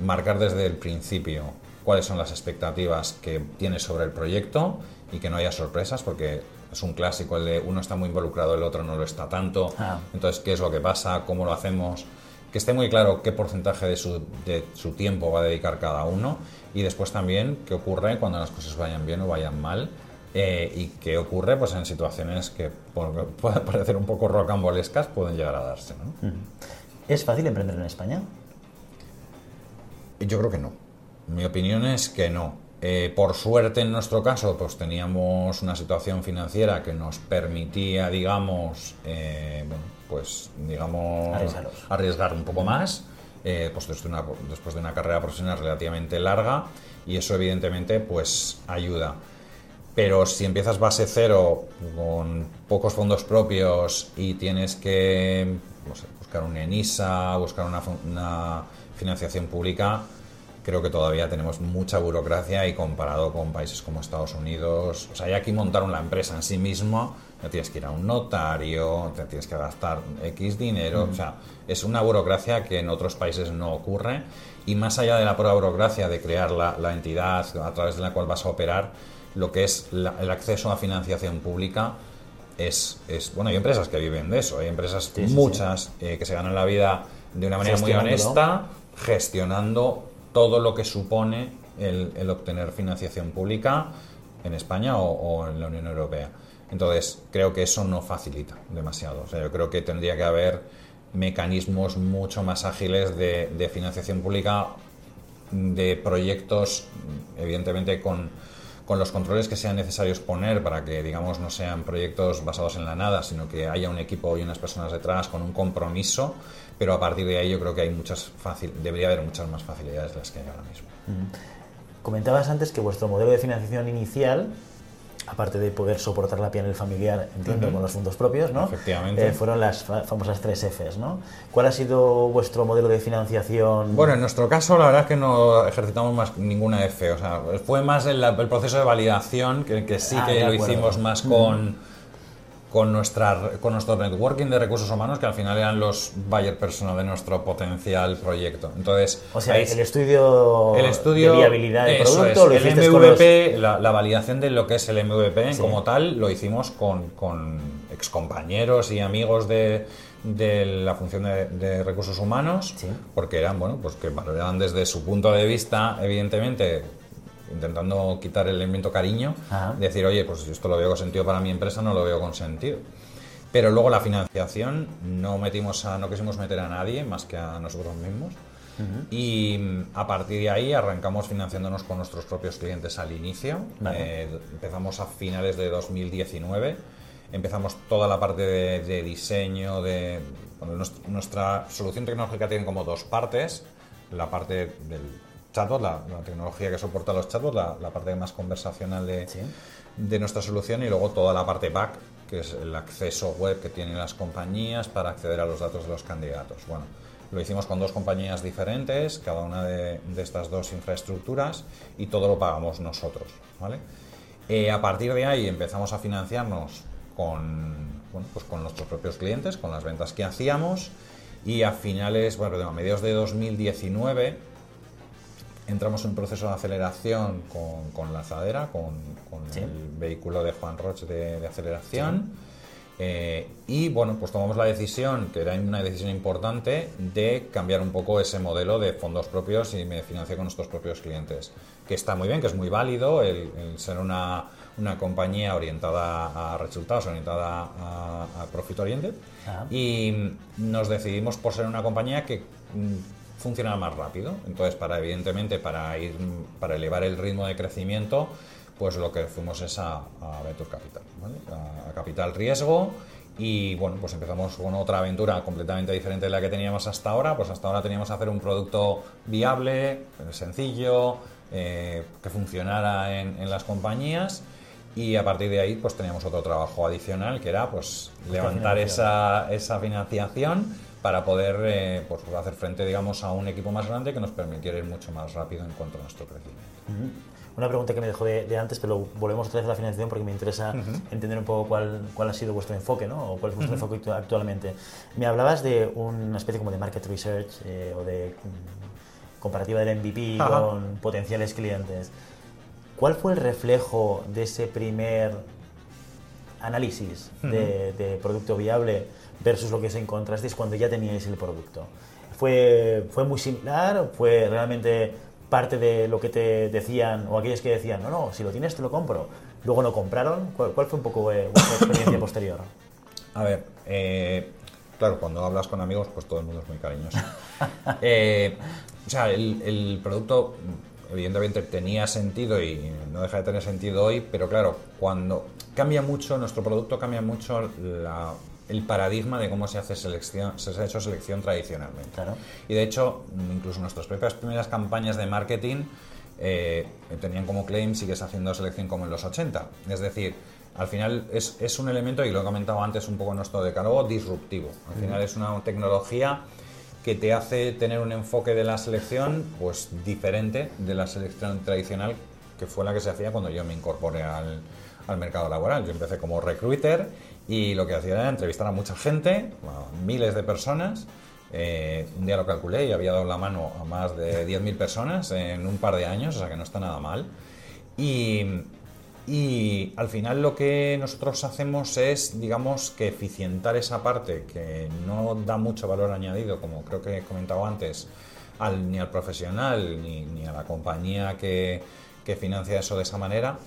marcar desde el principio cuáles son las expectativas que tienes sobre el proyecto y que no haya sorpresas, porque es un clásico el de uno está muy involucrado, el otro no lo está tanto. Ah. Entonces, ¿qué es lo que pasa? ¿Cómo lo hacemos? Que esté muy claro qué porcentaje de su, de su tiempo va a dedicar cada uno y después también qué ocurre cuando las cosas vayan bien o vayan mal eh, y qué ocurre pues, en situaciones que por- pueden parecer un poco rocambolescas pueden llegar a darse. ¿no? ¿Es fácil emprender en España? Yo creo que no. Mi opinión es que no. Eh, por suerte, en nuestro caso, pues teníamos una situación financiera que nos permitía, digamos, eh, bueno, pues, digamos, Arriesgaros. arriesgar un poco más, eh, pues después de, una, después de una carrera profesional relativamente larga, y eso evidentemente, pues, ayuda. Pero si empiezas base cero, con pocos fondos propios y tienes que no sé, buscar un ENISA, buscar una, una financiación pública, creo que todavía tenemos mucha burocracia y comparado con países como Estados Unidos, o sea, ya aquí montar una empresa en sí mismo, ya tienes que ir a un notario, te tienes que gastar X dinero, o sea, es una burocracia que en otros países no ocurre. Y más allá de la pura burocracia de crear la, la entidad a través de la cual vas a operar, lo que es la- el acceso a financiación pública es, es- bueno, hay empresas que viven de eso, hay empresas Sí, sí, muchas eh, que se ganan la vida de una manera muy honesta, gestionando todo lo que supone el, obtener financiación pública en España o, o en la Unión Europea. Entonces, creo que eso no facilita demasiado. O sea, yo creo que tendría que haber mecanismos mucho más ágiles de, de financiación pública de proyectos, evidentemente con, con los controles que sean necesarios poner para que, digamos, no sean proyectos basados en la nada, sino que haya un equipo y unas personas detrás con un compromiso, pero a partir de ahí yo creo que hay muchas fácil, debería haber muchas más facilidades de las que hay ahora mismo. Comentabas antes que vuestro modelo de financiación inicial, aparte de poder soportar la piel familiar, entiendo, con los fondos propios, ¿no? Efectivamente. Eh, fueron las fa- famosas tres Fs, ¿no? ¿Cuál ha sido vuestro modelo de financiación? Bueno, en nuestro caso la verdad es que no ejercitamos más ninguna F, o sea, fue más el, el proceso de validación que, que sí Ah, que lo acuerdo. hicimos más con, con, nuestra, con nuestro networking de recursos humanos, que al final eran los buyer personal de nuestro potencial proyecto. Entonces, o sea, el estudio, el estudio de viabilidad del producto, el MVP, la, validación de lo que es el MVP como tal, lo hicimos con, con excompañeros y amigos de, de la función de, recursos humanos, porque eran, bueno, pues que valoraban desde su punto de vista, evidentemente, intentando quitar el elemento cariño, decir, oye, pues esto lo veo con sentido para mi empresa, no lo veo con sentido. Pero luego la financiación no metimos a, no quisimos meter a nadie más que a nosotros mismos. Y a partir de ahí arrancamos financiándonos con nuestros propios clientes al inicio. Eh, empezamos a finales de 2019. Empezamos toda la parte de, diseño, de nuestra solución tecnológica tiene como dos partes. La parte del chatbot, la, tecnología que soporta los chatbots, la, parte más conversacional de, de, nuestra solución y luego toda la parte back, que es el acceso web que tienen las compañías para acceder a los datos de los candidatos. Bueno, lo hicimos con dos compañías diferentes, cada una de, estas dos infraestructuras y todo lo pagamos nosotros. ¿vale? Eh, a partir de ahí empezamos a financiarnos con, bueno, pues con nuestros propios clientes, con las ventas que hacíamos y a finales, bueno, a mediados de 2019 entramos en un proceso de aceleración con, con Lanzadera, con, con el vehículo de Juan Roche de, aceleración. Eh, y bueno, pues tomamos la decisión, que era una decisión importante, de cambiar un poco ese modelo de fondos propios y me financié con nuestros propios clientes. Que está muy bien, que es muy válido el, ser una, una, compañía orientada a resultados, orientada a, a profit oriented. Ah. Y nos decidimos por ser una compañía que mm, funcionar más rápido. Entonces, para evidentemente, para ir, para elevar el ritmo de crecimiento, pues lo que fuimos es a, a Venture Capital, a, Capital Riesgo. Y bueno, pues empezamos con otra aventura completamente diferente de la que teníamos hasta ahora. Pues hasta ahora teníamos que hacer un producto viable, sencillo, eh, que funcionara en, en las compañías y a partir de ahí pues teníamos otro trabajo adicional que era pues levantar esa, esa financiación para poder eh, pues, hacer frente, digamos, a un equipo más grande que nos permitiera ir mucho más rápido en cuanto a nuestro crecimiento. Una pregunta que me dejó de, antes, pero volvemos otra vez a la financiación porque me interesa entender un poco cuál, cuál ha sido vuestro enfoque, ¿no? O cuál es vuestro enfoque actualmente. Me hablabas de una especie como de market research eh, o de mm, comparativa del MVP con potenciales clientes. ¿Cuál fue el reflejo de ese primer análisis de, de producto viable? Versus lo que se encontrasteis cuando ya teníais el producto. ¿Fue, fue muy similar? ¿Fue realmente parte de lo que te decían o aquellos que decían, no, no, si lo tienes te lo compro? Luego no compraron. ¿Cuál, fue un poco eh, vuestra experiencia posterior? A ver, eh, claro, cuando hablas con amigos, pues todo el mundo es muy cariñoso. Eh, o sea, el, el, producto evidentemente tenía sentido y no deja de tener sentido hoy, pero claro, cuando cambia mucho, nuestro producto cambia mucho la el paradigma de cómo se hace selección, se ha hecho selección tradicionalmente. Y de hecho, incluso nuestras propias primeras campañas de marketing eh, tenían como claim sigues haciendo selección como en los 80. Es decir, al final es, un elemento, y lo he comentado antes un poco en nuestro decálogo, disruptivo. Al final es una tecnología que te hace tener un enfoque de la selección pues diferente de la selección tradicional que fue la que se hacía cuando yo me incorporé al, al mercado laboral. Yo empecé como recruiter y lo que hacía era entrevistar a mucha gente, miles de personas. Eh, un día lo calculé y había dado la mano a más de 10.000 personas en un par de años, o sea que no está nada mal. Y, y al final lo que nosotros hacemos es, digamos, que eficientar esa parte que no da mucho valor añadido, como creo que he comentado antes, al, ni al profesional ni, ni a la compañía que, que financia eso de esa manera.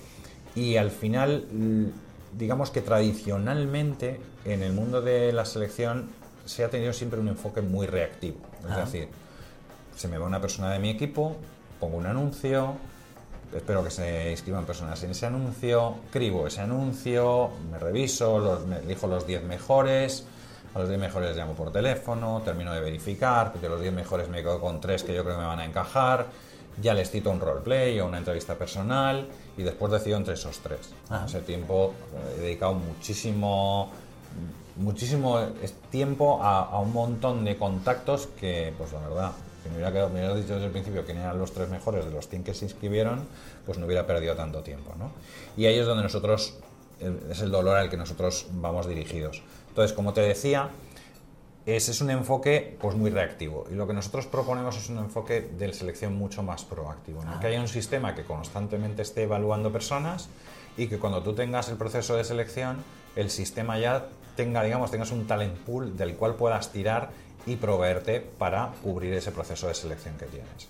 Y al final digamos que tradicionalmente en el mundo de la selección se ha tenido siempre un enfoque muy reactivo. Es decir, se me va una persona de mi equipo, pongo un anuncio, espero que se inscriban personas en ese anuncio, cribo ese anuncio, me reviso, los, me elijo los 10 mejores, a los 10 mejores llamo por teléfono, termino de verificar, porque los 10 mejores me quedo con 3 que yo creo que me van a encajar, ya les cito un roleplay o una entrevista personal y después decido entre esos tres. Ese tiempo eh, he dedicado muchísimo muchísimo tiempo a, un montón de contactos que, pues la verdad, si me hubiera, quedado, me hubiera dicho desde el principio que eran los tres mejores de los 100 que se inscribieron, pues no hubiera perdido tanto tiempo. ¿no? Y ahí es donde nosotros es el dolor al que nosotros vamos dirigidos. Entonces, como te decía, ese es un enfoque pues, muy reactivo. Y lo que nosotros proponemos es un enfoque de selección mucho más proactivo. Que haya un sistema que constantemente esté evaluando personas y que cuando tú tengas el proceso de selección, el sistema ya tenga, digamos, tengas un talent pool del cual puedas tirar y proveerte para cubrir ese proceso de selección que tienes.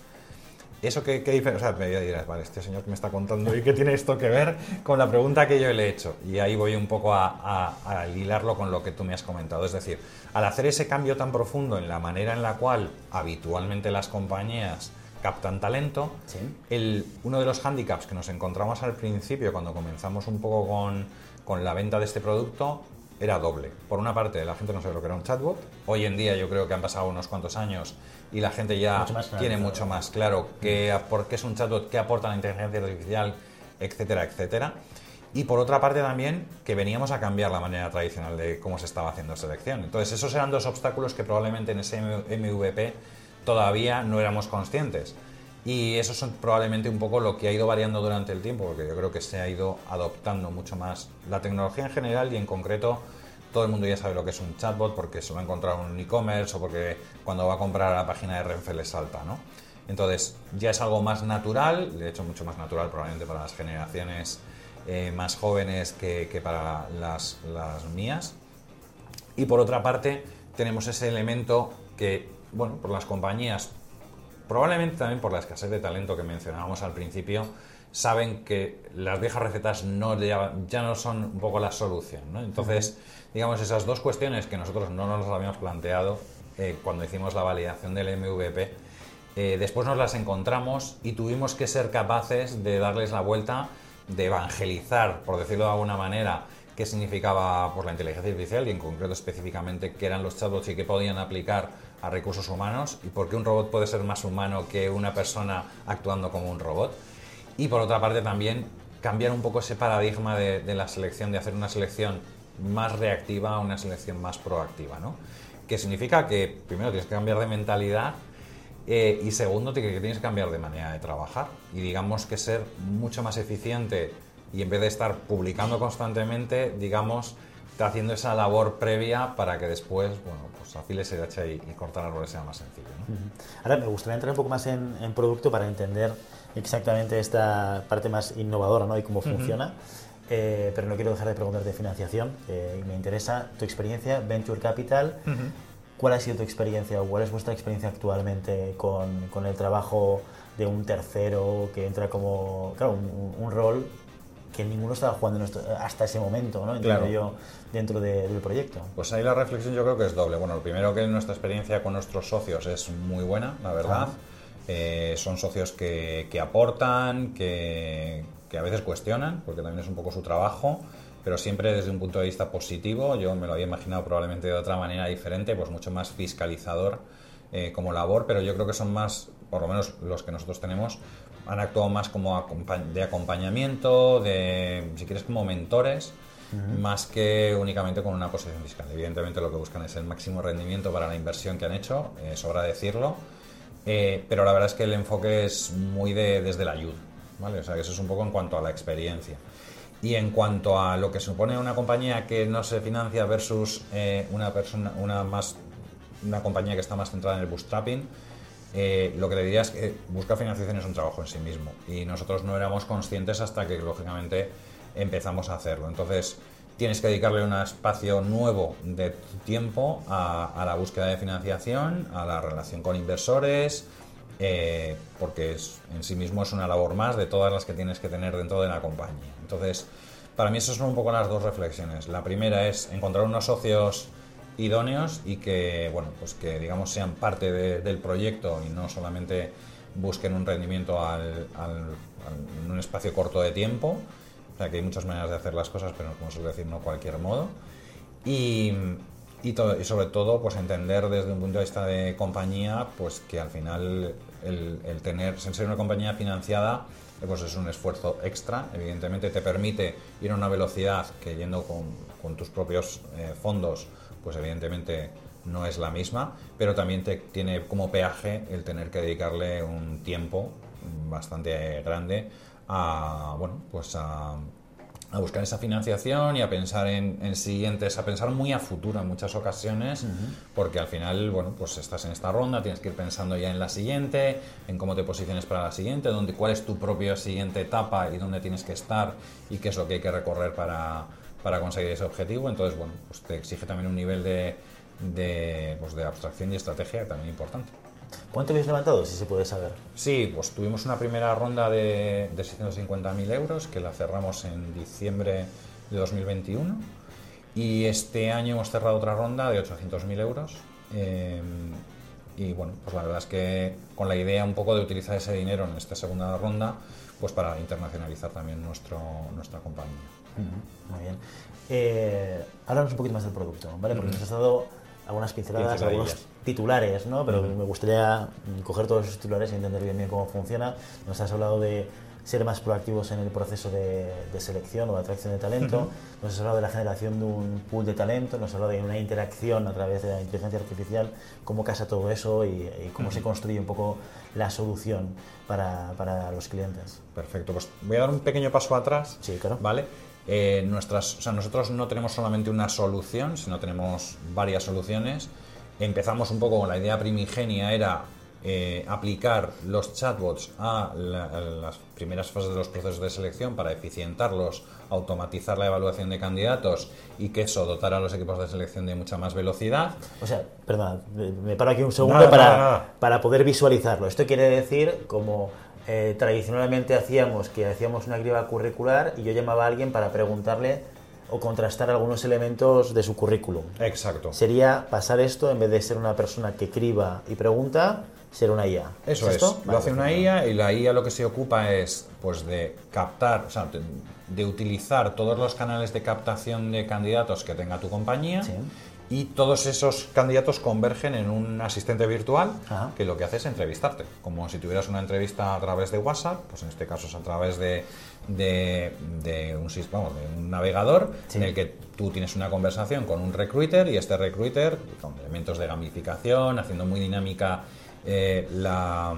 ¿Eso qué, qué diferencia? O sea, me dirás, vale, este señor que me está contando, ¿y qué tiene esto que ver con la pregunta que yo le he hecho? Y ahí voy un poco a, a, hilarlo con lo que tú me has comentado. Es decir, al hacer ese cambio tan profundo en la manera en la cual habitualmente las compañías captan talento, el, uno de los hándicaps que nos encontramos al principio cuando comenzamos un poco con, con la venta de este producto era doble. Por una parte, la gente no sabe lo que era un chatbot. Hoy en día yo creo que han pasado unos cuantos años y la gente ya tiene mucho más claro qué, por qué es un chatbot, qué aporta la inteligencia artificial, etcétera, etcétera. Y por otra parte también que veníamos a cambiar la manera tradicional de cómo se estaba haciendo selección. Entonces esos eran dos obstáculos que probablemente en ese MVP todavía no éramos conscientes. Y eso es probablemente un poco lo que ha ido variando durante el tiempo, porque yo creo que se ha ido adoptando mucho más la tecnología en general y en concreto todo el mundo ya sabe lo que es un chatbot porque se lo ha encontrado en un e-commerce o porque cuando va a comprar a la página de Renfe le salta, ¿no? Entonces ya es algo más natural, de hecho mucho más natural probablemente para las generaciones eh, más jóvenes que, para las, las mías. Y por otra parte tenemos ese elemento que, bueno, por las compañías probablemente también por la escasez de talento que mencionábamos al principio, saben que las viejas recetas no, ya, no son un poco la solución. Entonces, digamos, esas dos cuestiones que nosotros no nos las habíamos planteado eh, cuando hicimos la validación del MVP, eh, después nos las encontramos y tuvimos que ser capaces de darles la vuelta, de evangelizar, por decirlo de alguna manera, qué significaba pues, la inteligencia artificial y en concreto específicamente qué eran los chatbots y qué podían aplicar a recursos humanos y por qué un robot puede ser más humano que una persona actuando como un robot. Y por otra parte también cambiar un poco ese paradigma de, la selección, de hacer una selección más reactiva a una selección más proactiva, ¿no? Que significa que primero tienes que cambiar de mentalidad eh, y segundo que tienes que cambiar de manera de trabajar y digamos que ser mucho más eficiente y en vez de estar publicando constantemente, digamos, haciendo esa labor previa para que después, bueno, pues afiles el hacha y, cortar árboles sea más sencillo. Ahora me gustaría entrar un poco más en, producto para entender exactamente esta parte más innovadora ¿no? y cómo funciona. Eh, pero no quiero dejar de preguntarte de financiación, que me interesa tu experiencia, Venture Capital. ¿Cuál ha sido tu experiencia o cuál es vuestra experiencia actualmente con, con el trabajo de un tercero que entra como, claro, un rol que ninguno estaba jugando hasta ese momento, ¿no? Claro. yo, dentro del proyecto. Pues ahí la reflexión yo creo que es doble. Bueno, lo primero que nuestra experiencia con nuestros socios es muy buena, la verdad. Eh, son socios que, que aportan, que, que, a veces cuestionan, porque también es un poco su trabajo, pero siempre desde un punto de vista positivo. Yo me lo había imaginado probablemente de otra manera diferente, pues mucho más fiscalizador eh, como labor, pero yo creo que son más, por lo menos los que nosotros tenemos, han actuado más como de acompañamiento, de, si quieres, como mentores, más que únicamente con una posición fiscal. Evidentemente lo que buscan es el máximo rendimiento para la inversión que han hecho, eh, sobra decirlo, eh, pero la verdad es que el enfoque es muy de, desde la ayuda, ¿vale? O sea, que eso es un poco en cuanto a la experiencia. Y en cuanto a lo que supone una compañía que no se financia versus una persona, una más una compañía que está más centrada en el bootstrapping, eh, lo que le diría es que buscar financiación es un trabajo en sí mismo y nosotros no éramos conscientes hasta que lógicamente empezamos a hacerlo. Entonces tienes que dedicarle un espacio nuevo de tiempo a, la búsqueda de financiación, a la relación con inversores, eh, porque en sí mismo es una labor más de todas las que tienes que tener dentro de la compañía. Entonces, para mí esas son un poco las dos reflexiones. La primera es encontrar unos socios idóneos y que, bueno, pues que digamos sean parte del proyecto y no solamente busquen un rendimiento en un espacio corto de tiempo. Sea que hay muchas maneras de hacer las cosas, pero como suele decir, no cualquier modo. Y, sobre todo, pues entender desde un punto de vista de compañía, pues que al final el, el tener, ser una compañía financiada, pues es un esfuerzo extra. Evidentemente te permite ir a una velocidad que yendo con, con tus propios eh, fondos pues evidentemente no es la misma, pero también te, tiene como peaje el tener que dedicarle un tiempo bastante grande a, bueno, pues a, a buscar esa financiación y a pensar en, en, siguientes, a pensar muy a futuro en muchas ocasiones, porque al final, bueno, pues estás en esta ronda, tienes que ir pensando ya en la siguiente, en cómo te posiciones para la siguiente, dónde, cuál es tu propia siguiente etapa y dónde tienes que estar y qué es lo que hay que recorrer para, para conseguir ese objetivo. Entonces, bueno, pues te exige también un nivel de, de, pues de abstracción y estrategia también importante. ¿Cuánto habéis levantado, si se puede saber? Sí, pues tuvimos una primera ronda de, de 650.000 euros que la cerramos en diciembre de 2021 y este año hemos cerrado otra ronda de 800.000 euros. Eh, y bueno, pues la verdad es que con la idea un poco de utilizar ese dinero en esta segunda ronda, pues para internacionalizar también nuestro, nuestra compañía. Uh -huh. Muy bien. Eh, háblanos un poquito más del producto, ¿vale? Porque uh -huh. nos has dado algunas pinceladas, algunos titulares, ¿no? Pero uh -huh. me gustaría coger todos esos titulares y entender bien, bien cómo funciona. Nos has hablado de ser más proactivos en el proceso de, de selección o de atracción de talento, uh -huh. nos has hablado de la generación de un pool de talento, nos has hablado de una interacción a través de la inteligencia artificial, cómo casa todo eso y, y cómo uh -huh. se construye un poco la solución para, para, los clientes. Perfecto, pues voy a dar un pequeño paso atrás. Sí, claro. ¿Vale? Eh, nuestras, o sea, nosotros no tenemos solamente una solución, sino tenemos varias soluciones. Empezamos un poco con la idea primigenia, era eh, aplicar los chatbots a, la, a, las primeras fases de los procesos de selección para eficientarlos, automatizar la evaluación de candidatos y que eso dotara a los equipos de selección de mucha más velocidad. O sea, perdón, me paro aquí un segundo nada, para, nada. para poder visualizarlo. Esto quiere decir como eh, tradicionalmente hacíamos que hacíamos una criba curricular y yo llamaba a alguien para preguntarle o contrastar algunos elementos de su currículum. Exacto. Sería pasar esto, en vez de ser una persona que criba y pregunta, ser una IA. Eso es, esto? lo hace una IA y la IA lo que se ocupa es pues de captar, o sea, de, de utilizar todos los canales de captación de candidatos que tenga tu compañía. Sí y todos esos candidatos convergen en un asistente virtual Ajá. que lo que hace es entrevistarte, como si tuvieras una entrevista a través de WhatsApp, pues en este caso es a través de, de, de, un, vamos, de un, navegador sí. en el que tú tienes una conversación con un recruiter y este recruiter, con elementos de gamificación, haciendo muy dinámica eh, la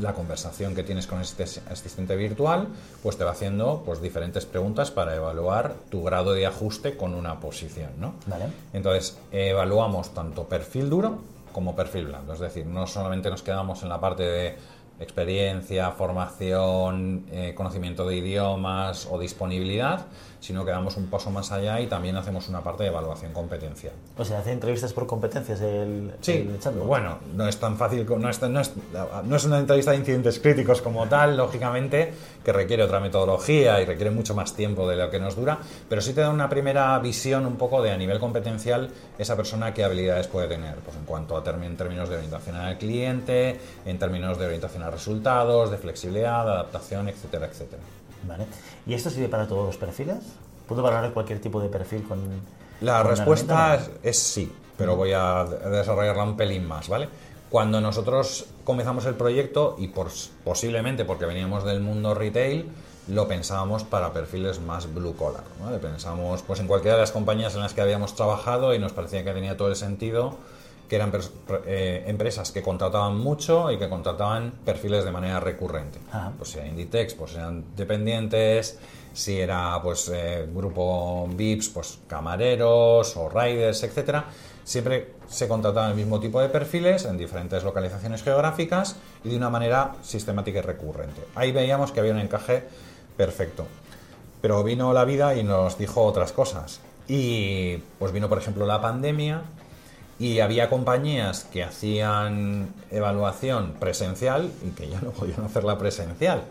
la conversación que tienes con este asistente virtual, pues te va haciendo pues, diferentes preguntas para evaluar tu grado de ajuste con una posición. ¿no? Vale. Entonces, evaluamos tanto perfil duro como perfil blando. Es decir, no solamente nos quedamos en la parte de experiencia, formación, eh, conocimiento de idiomas o disponibilidad, sino que damos un paso más allá y también hacemos una parte de evaluación competencial. O sea, hace entrevistas por competencias el, sí, el chatbot. Bueno, no es tan fácil, no es, no, es, no es una entrevista de incidentes críticos como tal, lógicamente, que requiere otra metodología y requiere mucho más tiempo de lo que nos dura, pero sí te da una primera visión un poco de a nivel competencial esa persona qué habilidades puede tener, pues en cuanto a en términos de orientación al cliente, en términos de orientación a resultados, de flexibilidad, de adaptación, etcétera, etcétera. Vale. ¿Y esto sirve para todos los perfiles? ¿Puedo valorar cualquier tipo de perfil con.? La con respuesta es, es, sí, pero voy a desarrollarla un pelín más, ¿vale? Cuando nosotros comenzamos el proyecto, y por, posiblemente porque veníamos del mundo retail, lo pensábamos para perfiles más blue collar. ¿no? Pensamos pues, en cualquiera de las compañías en las que habíamos trabajado y nos parecía que tenía todo el sentido que eran eh, empresas que contrataban mucho y que contrataban perfiles de manera recurrente. Ah. Pues sea Inditex, pues sean dependientes, si era pues eh, grupo VIPs, pues camareros o riders, etcétera. Siempre se contrataban el mismo tipo de perfiles en diferentes localizaciones geográficas y de una manera sistemática y recurrente. Ahí veíamos que había un encaje perfecto. Pero vino la vida y nos dijo otras cosas. Y pues vino, por ejemplo, la pandemia, y había compañías que hacían evaluación presencial y que ya no podían hacerla presencial.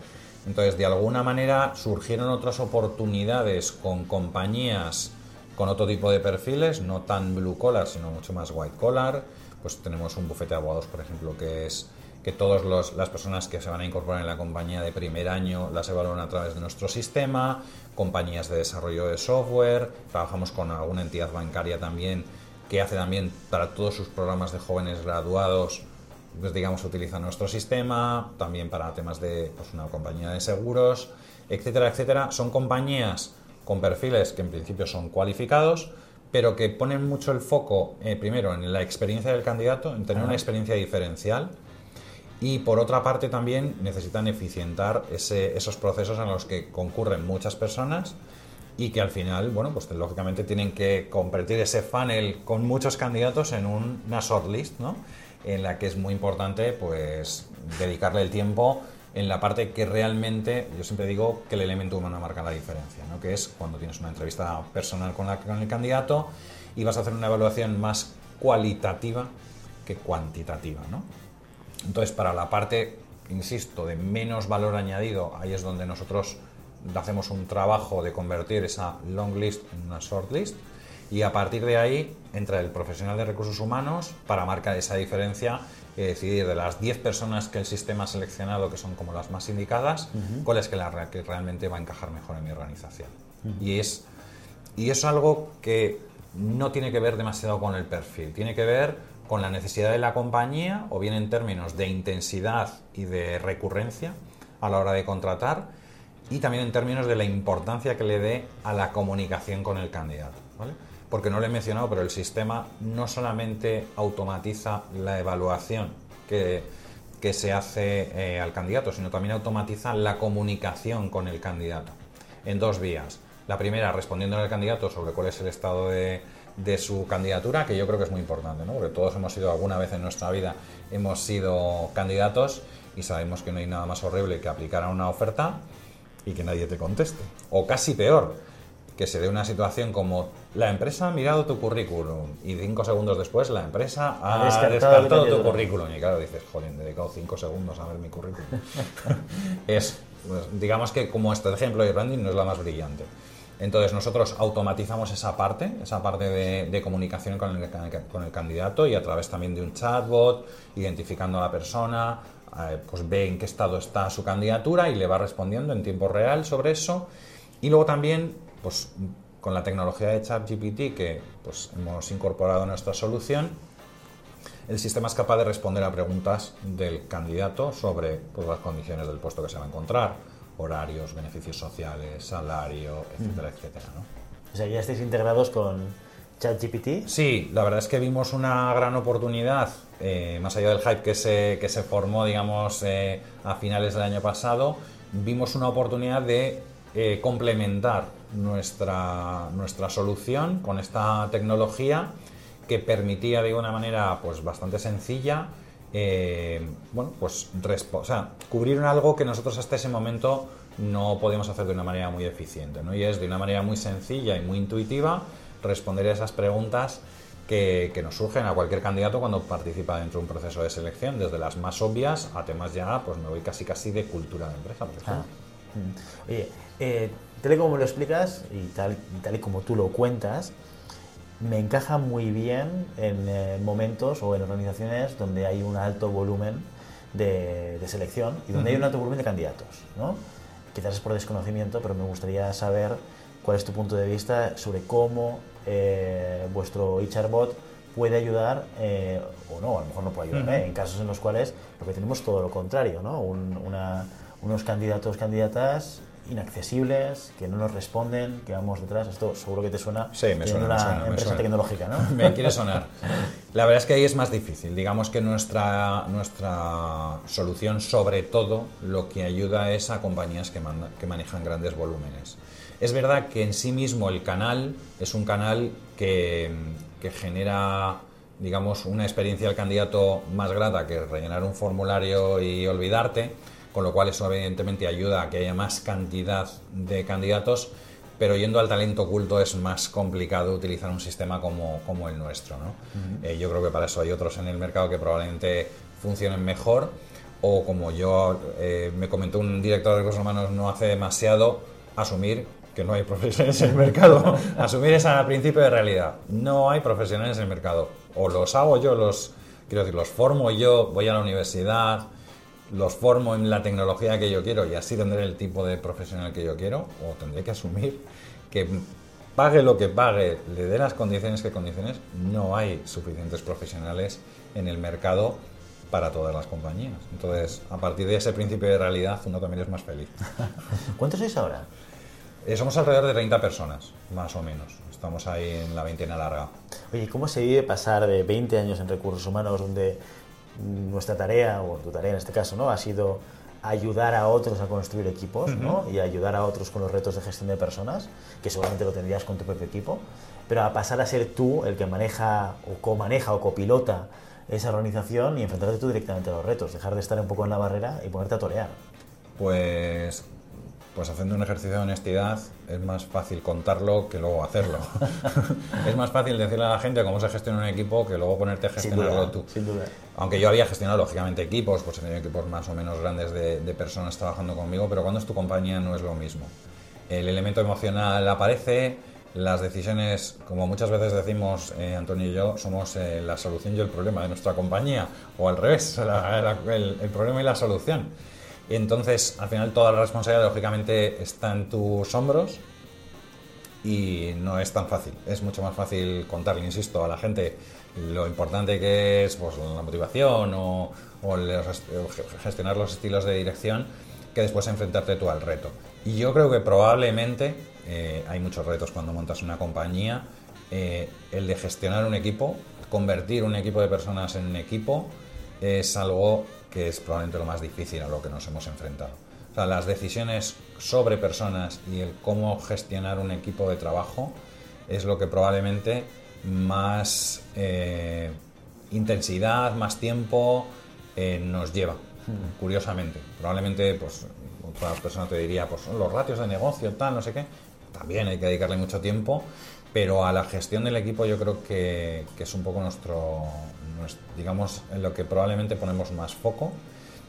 Entonces, de alguna manera surgieron otras oportunidades con compañías con otro tipo de perfiles, no tan blue collar, sino mucho más white collar. Pues tenemos un bufete de abogados, por ejemplo, que es que todas las personas que se van a incorporar en la compañía de primer año las evalúan a través de nuestro sistema, compañías de desarrollo de software, trabajamos con alguna entidad bancaria también que hace también para todos sus programas de jóvenes graduados, pues digamos, utiliza nuestro sistema, también para temas de pues, una compañía de seguros, etcétera, etcétera. Son compañías con perfiles que en principio son cualificados, pero que ponen mucho el foco, eh, primero, en la experiencia del candidato, en tener una experiencia diferencial, y por otra parte también necesitan eficientar ese- esos procesos en los que concurren muchas personas y que al final, bueno, pues lógicamente tienen que convertir ese funnel con muchos candidatos en un- una shortlist, ¿no? En la que es muy importante, pues, dedicarle el tiempo en la parte que realmente, yo siempre digo que el elemento humano marca la diferencia, ¿no? Que es cuando tienes una entrevista personal con, con el candidato y vas a hacer una evaluación más cualitativa que cuantitativa, ¿no? Entonces, para la parte, insisto, de menos valor añadido, ahí es donde nosotros hacemos un trabajo de convertir esa long list en una short list y a partir de ahí entra el profesional de recursos humanos para marcar esa diferencia y decidir de las 10 personas que el sistema ha seleccionado, que son como las más indicadas, cuál es que, la, que realmente va a encajar mejor en mi organización. Y es y es algo que no tiene que ver demasiado con el perfil, tiene que ver con la necesidad de la compañía o bien en términos de intensidad y de recurrencia a la hora de contratar y también en términos de la importancia que le dé a la comunicación con el candidato. ¿vale? Porque no lo he mencionado, pero el sistema no solamente automatiza la evaluación que, que se hace eh, al candidato, sino también automatiza la comunicación con el candidato en dos vías. La primera, respondiendo al candidato sobre cuál es el estado de, de su candidatura, que yo creo que es muy importante, ¿no? porque todos hemos sido alguna vez en nuestra vida, hemos sido candidatos y sabemos que no hay nada más horrible que aplicar a una oferta y que nadie te conteste. O casi peor, que se dé una situación como la empresa ha mirado tu currículum y cinco segundos después la empresa ha, Ha descartado tu currículum. Y claro, dices, joder, he dedicado cinco segundos a ver mi currículum. es, pues, digamos que como este ejemplo de branding no es la más brillante. Entonces nosotros automatizamos esa parte, esa parte de, de comunicación con el, con el candidato y a través también de un chatbot, identificando a la persona, eh, pues ve en qué estado está su candidatura y le va respondiendo en tiempo real sobre eso. Y luego también, pues con la tecnología de ChatGPT que pues, hemos incorporado a nuestra solución, el sistema es capaz de responder a preguntas del candidato sobre pues, las condiciones del puesto que se va a encontrar, horarios, beneficios sociales, salario, etcétera, etcétera. ¿no? O sea, ya estáis integrados con ChatGPT. Sí, la verdad es que vimos una gran oportunidad, eh, más allá del hype que se, que se formó, digamos, eh, a finales del año pasado, vimos una oportunidad de eh, complementar nuestra, nuestra solución con esta tecnología que permitía de una manera pues bastante sencilla bueno pues o cubrir algo que nosotros hasta ese momento no podíamos hacer de una manera muy eficiente ¿no? y es de una manera muy sencilla y muy intuitiva responder a esas preguntas que, que nos surgen a cualquier candidato cuando participa dentro de un proceso de selección desde las más obvias a temas ya pues me voy casi casi de cultura de empresa por ejemplo. Mm. Oye, eh, tal y como me lo explicas y tal, tal y como tú lo cuentas, me encaja muy bien en eh, momentos o en organizaciones donde hay un alto volumen de, de selección y donde hay un alto volumen de candidatos, ¿no? Quizás es por desconocimiento, pero me gustaría saber cuál es tu punto de vista sobre cómo eh, vuestro HRBot puede ayudar, eh, o no, a lo mejor no puede ayudar, Ujú. ¿eh? en casos en los cuales lo que tenemos todo lo contrario, ¿no? Un- una- unos candidatos, candidatas inaccesibles, que no nos responden, que vamos detrás. Esto seguro que te suena. Sí, me suena, me una suena, me empresa suena. tecnológica, ¿no? Me quiere sonar. La verdad es que ahí es más difícil. Digamos que nuestra, nuestra solución, sobre todo, lo que ayuda es a compañías que, manda- que manejan grandes volúmenes. Es verdad que en sí mismo el canal es un canal que, que genera, digamos, una experiencia del candidato más grata que rellenar un formulario y olvidarte, con lo cual eso evidentemente ayuda a que haya más cantidad de candidatos, pero yendo al talento oculto es más complicado utilizar un sistema como, como el nuestro. ¿no? Eh, yo creo que para eso hay otros en el mercado que probablemente funcionen mejor o como yo eh, me comentó un director de recursos humanos no hace demasiado, asumir que no hay profesionales en el mercado, asumir ese principio de realidad. No hay profesionales en el mercado. O los hago yo, los quiero decir, los formo yo, voy a la universidad, los formo en la tecnología que yo quiero y así tendré el tipo de profesional que yo quiero, o tendré que asumir que pague lo que pague, le dé las condiciones que condiciones, no hay suficientes profesionales en el mercado para todas las compañías. Entonces, a partir de ese principio de realidad, uno también es más feliz. ¿Cuántos sois ahora? Eh, somos alrededor de 30 personas, más o menos. Estamos ahí en la veintena larga. Oye, ¿cómo se vive pasar de 20 años en recursos humanos donde nuestra tarea, o tu tarea en este caso, ¿no? ha sido ayudar a otros a construir equipos ¿no? y ayudar a otros con los retos de gestión de personas, que seguramente lo tendrías con tu propio equipo, pero a pasar a ser tú el que maneja o co-maneja o copilota esa organización y enfrentarte tú directamente a los retos, dejar de estar un poco en la barrera y ponerte a torear. Pues pues haciendo un ejercicio de honestidad es más fácil contarlo que luego hacerlo. es más fácil decirle a la gente cómo se gestiona un equipo que luego ponerte a gestionarlo tú. Sin duda. Aunque yo había gestionado lógicamente equipos, pues he tenido equipos más o menos grandes de, personas trabajando conmigo, pero cuando es tu compañía no es lo mismo. El elemento emocional aparece, las decisiones, como muchas veces decimos eh, Antonio y yo, somos eh, la solución y el problema de nuestra compañía, o al revés, el problema y la solución. Entonces, al final, toda la responsabilidad, lógicamente, está en tus hombros y no es tan fácil. Es mucho más fácil contarle, insisto, a la gente lo importante que es pues, la motivación o, gestionar los estilos de dirección que después enfrentarte tú al reto. Y yo creo que probablemente eh, hay muchos retos cuando montas una compañía. Eh, el de gestionar un equipo, convertir un equipo de personas en un equipo, es algo que es probablemente lo más difícil a lo que nos hemos enfrentado. O sea, las decisiones sobre personas y el cómo gestionar un equipo de trabajo es lo que probablemente más eh, intensidad, más tiempo eh, nos lleva, hmm. curiosamente. Probablemente, pues, otra persona te diría, pues los ratios de negocio, tal, no sé qué. También hay que dedicarle mucho tiempo, pero a la gestión del equipo yo creo que, que es un poco nuestro, digamos, en lo que probablemente ponemos más foco,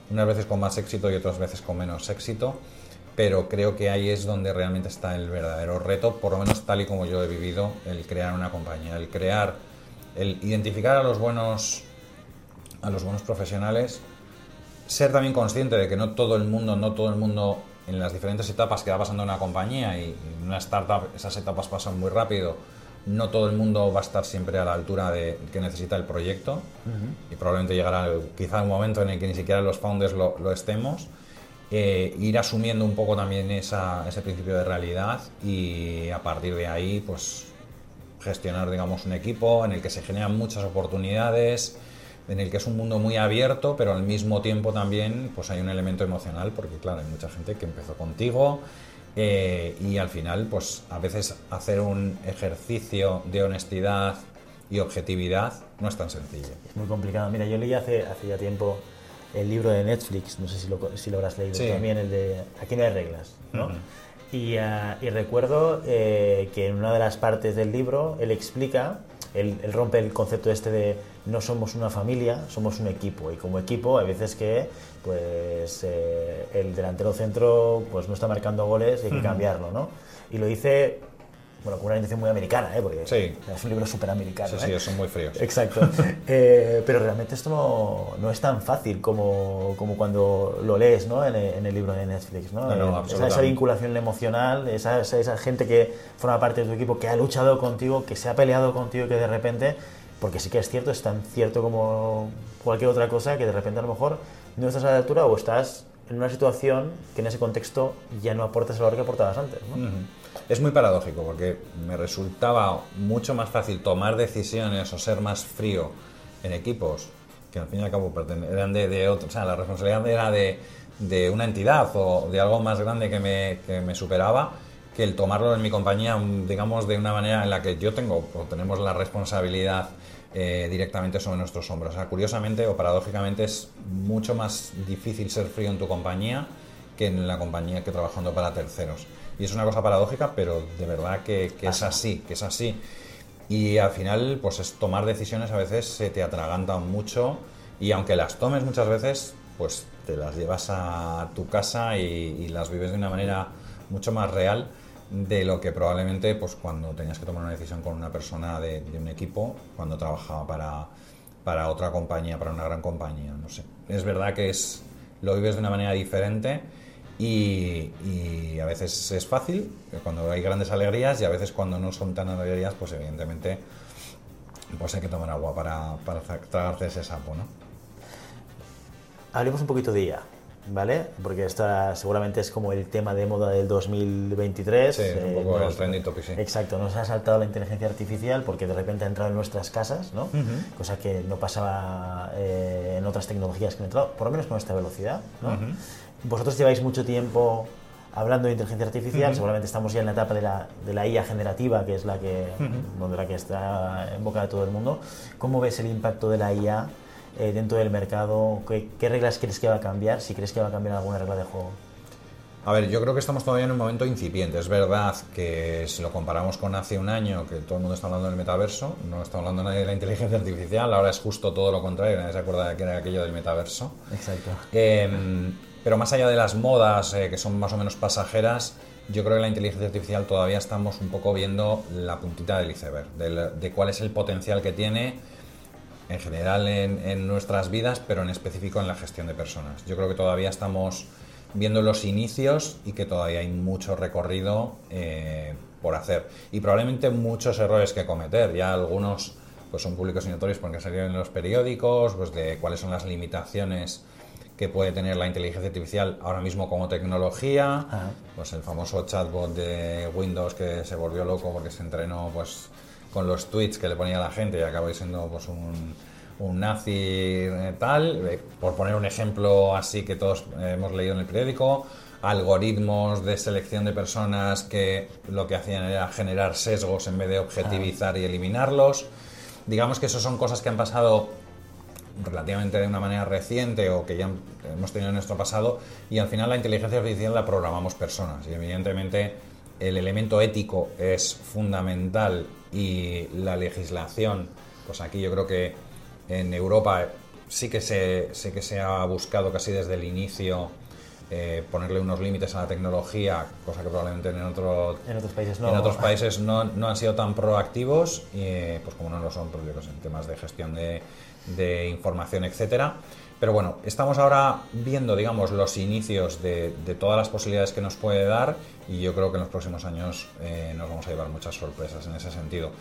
unas veces con más éxito y otras veces con menos éxito, pero creo que ahí es donde realmente está el verdadero reto, por lo menos tal y como yo he vivido, el crear una compañía, el crear, el identificar a los buenos, a los buenos profesionales, ser también consciente de que no todo el mundo, no todo el mundo en las diferentes etapas que va pasando una compañía y en una startup esas etapas pasan muy rápido, no todo el mundo va a estar siempre a la altura de que necesita el proyecto y probablemente llegará quizá un momento en el que ni siquiera los founders lo, estemos. Eh, ir asumiendo un poco también ese principio de realidad y a partir de ahí pues gestionar digamos un equipo en el que se generan muchas oportunidades en el que es un mundo muy abierto pero al mismo tiempo también pues hay un elemento emocional porque claro hay mucha gente que empezó contigo eh, y al final, pues a veces hacer un ejercicio de honestidad y objetividad no es tan sencillo. Es muy complicado. Mira, yo leí hace, hace ya tiempo el libro de Netflix, no sé si lo, si lo habrás leído también, el de Aquí no hay reglas, ¿no? y, ah, y, recuerdo eh, que en una de las partes del libro él explica, él, él, rompe el concepto este de no somos una familia, somos un equipo. Y como equipo hay veces que pues eh, el delantero centro pues no está marcando goles y hay que cambiarlo, ¿no? Y lo dice bueno, con una intención muy americana, ¿eh? porque es un libro súper americano. Sí, sí, son muy fríos. Exacto. Eh, pero realmente esto no, no, es tan fácil como, como cuando lo lees ¿no? en, el libro de Netflix. ¿no? no, esa, esa, vinculación emocional, esa, esa, gente que forma parte de tu equipo, que ha luchado contigo, que se ha peleado contigo que de repente, porque sí que es cierto, es tan cierto como cualquier otra cosa, que de repente a lo mejor no estás a la altura o estás en una situación que en ese contexto ya no aportas el valor que aportabas antes. ¿no? Es muy paradójico porque me resultaba mucho más fácil tomar decisiones o ser más frío en equipos que al fin y al cabo eran de, de otro, o sea, la responsabilidad era de, de, una entidad o de algo más grande que me, que me superaba que el tomarlo en mi compañía, digamos, de una manera en la que yo tengo o tenemos la responsabilidad eh, directamente sobre nuestros hombros. O sea, curiosamente o paradójicamente es mucho más difícil ser frío en tu compañía que en la compañía que trabajando para terceros. Y es una cosa paradójica, pero de verdad que, es así, que es así. Y al final, pues es tomar decisiones a veces se te atragantan mucho y aunque las tomes muchas veces, pues te las llevas a tu casa y, las vives de una manera mucho más real de lo que probablemente pues cuando tenías que tomar una decisión con una persona de, un equipo, cuando trabajaba para, para otra compañía, para una gran compañía, no sé. Es verdad que es, lo vives de una manera diferente y, a veces es fácil, cuando hay grandes alegrías, y a veces cuando no son tan alegrías, pues evidentemente pues hay que tomar agua para, para ese sapo, ¿no? Hablemos un poquito de IA. ¿Vale? Porque esta seguramente es como el tema de moda del 2023. Sí, un eh, poco nos- el trending topic, sí. Exacto, nos ha saltado la inteligencia artificial porque de repente ha entrado en nuestras casas, ¿no? Cosa que no pasaba eh, en otras tecnologías que han entrado, por lo menos con esta velocidad, ¿no? Vosotros lleváis mucho tiempo hablando de inteligencia artificial, seguramente estamos ya en la etapa de la, de la IA generativa, que es la que, donde la que está en boca de todo el mundo. ¿Cómo ves el impacto de la IA eh, dentro del mercado? ¿Qué, qué reglas crees que va a cambiar? Si crees que va a cambiar alguna regla de juego. A ver, yo creo que estamos todavía en un momento incipiente. Es verdad que si lo comparamos con hace un año, que todo el mundo está hablando del metaverso, no está hablando nadie de la inteligencia artificial, ahora es justo todo lo contrario, nadie se acuerda de que era aquello del metaverso. Exacto. Eh, pero más allá de las modas, eh, que son más o menos pasajeras, yo creo que la inteligencia artificial todavía estamos un poco viendo la puntita del iceberg, del- de cuál es el potencial que tiene en general en, en nuestras vidas, pero en específico en la gestión de personas. Yo creo que todavía estamos viendo los inicios y que todavía hay mucho recorrido eh, por hacer. Y probablemente muchos errores que cometer. Ya algunos pues son públicos y notorios porque salieron en los periódicos, pues de cuáles son las limitaciones que puede tener la inteligencia artificial ahora mismo como tecnología, Ajá. pues el famoso chatbot de Windows que se volvió loco porque se entrenó pues con los tweets que le ponía la gente y acabó siendo pues un, un nazi eh, tal, eh, por poner un ejemplo así que todos eh, hemos leído en el periódico, algoritmos de selección de personas que lo que hacían era generar sesgos en vez de objetivizar y eliminarlos. Digamos que eso son cosas que han pasado relativamente de una manera reciente o que ya hemos tenido en nuestro pasado y al final la inteligencia artificial la programamos personas y evidentemente el elemento ético es fundamental y la legislación, pues aquí yo creo que en Europa sí que se, sí que se ha buscado casi desde el inicio eh, ponerle unos límites a la tecnología, cosa que probablemente en otro En otros países no. en otros países no, no han sido tan proactivos, eh, pues como no lo son, pues en temas de gestión de, de información, etcétera. Pero bueno, estamos ahora viendo, digamos, los inicios de, todas las posibilidades que nos puede dar y yo creo que en los próximos años eh, nos vamos a llevar muchas sorpresas en ese sentido.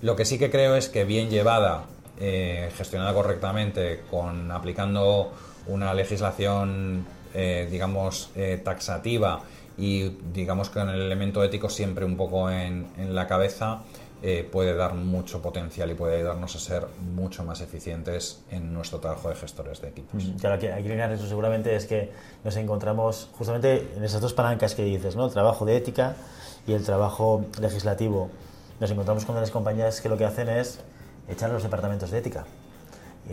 Lo que sí que creo es que bien llevada, eh, gestionada correctamente, con aplicando una legislación, eh, digamos, taxativa y digamos con el elemento ético siempre un poco en la cabeza, eh, puede dar mucho potencial y puede ayudarnos a ser mucho más eficientes en nuestro trabajo de gestores de equipos. Claro, aquí, aquí eso seguramente es que nos encontramos justamente en esas dos palancas que dices, ¿no? El trabajo de ética y el trabajo legislativo. Nos encontramos con las compañías que lo que hacen es echar los departamentos de ética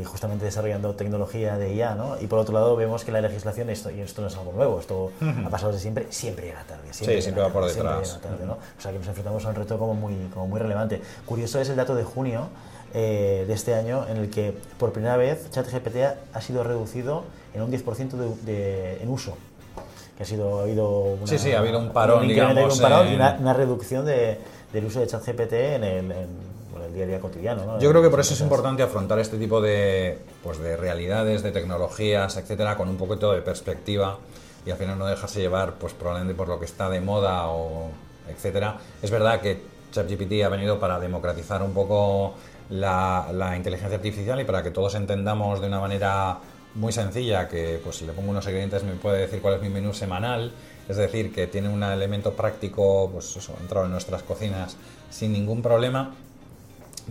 justamente desarrollando tecnología de IA, ¿no? Y por otro lado vemos que la legislación, esto, y esto no es algo nuevo, esto ha pasado desde siempre, siempre llega tarde. Siempre, Sí, siempre va por siempre detrás. llega tarde, ¿no? O sea que nos enfrentamos a un reto como muy, como muy relevante. Curioso es el dato de junio eh, de este año en el que por primera vez ChatGPT ha- sido reducido en un 10% de, de- en uso. Que ha sido, ha habido una, Sí, sí, ha habido un parón, incremento, digamos, un parón y en- una, una reducción de- del uso de ChatGPT en el, en, día a día cotidiano. ¿no? Yo creo que por eso es importante afrontar este tipo de, pues de realidades, de tecnologías, etcétera, con un poquito de perspectiva y al final no dejarse llevar, pues probablemente por lo que está de moda o etcétera. Es verdad que ChatGPT ha venido para democratizar un poco la, la inteligencia artificial y para que todos entendamos de una manera muy sencilla que pues si le pongo unos ingredientes me puede decir cuál es mi menú semanal es decir que tiene un elemento práctico pues eso entrado en nuestras cocinas sin ningún problema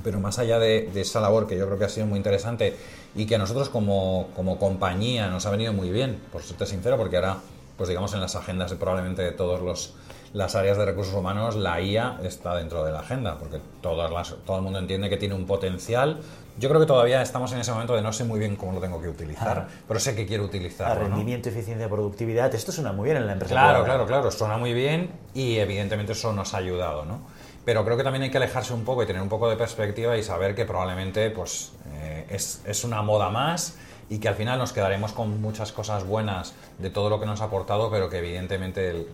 pero más allá de, de esa labor que yo creo que ha sido muy interesante y que a nosotros como, como compañía nos ha venido muy bien, por serte sincero, porque ahora, pues digamos, en las agendas de probablemente de todas las áreas de recursos humanos, la IA está dentro de la agenda, porque todas las, todo el mundo entiende que tiene un potencial. Yo creo que todavía estamos en ese momento de no sé muy bien cómo lo tengo que utilizar, Ah. pero sé que quiero utilizarlo. ¿no? rendimiento, eficiencia, productividad. Esto suena muy bien en la empresa. Claro, claro, claro, suena muy bien y evidentemente eso nos ha ayudado, ¿no? Pero creo que también hay que alejarse un poco y tener un poco de perspectiva y saber que probablemente pues, eh, es, es una moda más y que al final nos quedaremos con muchas cosas buenas de todo lo que nos ha aportado, pero que evidentemente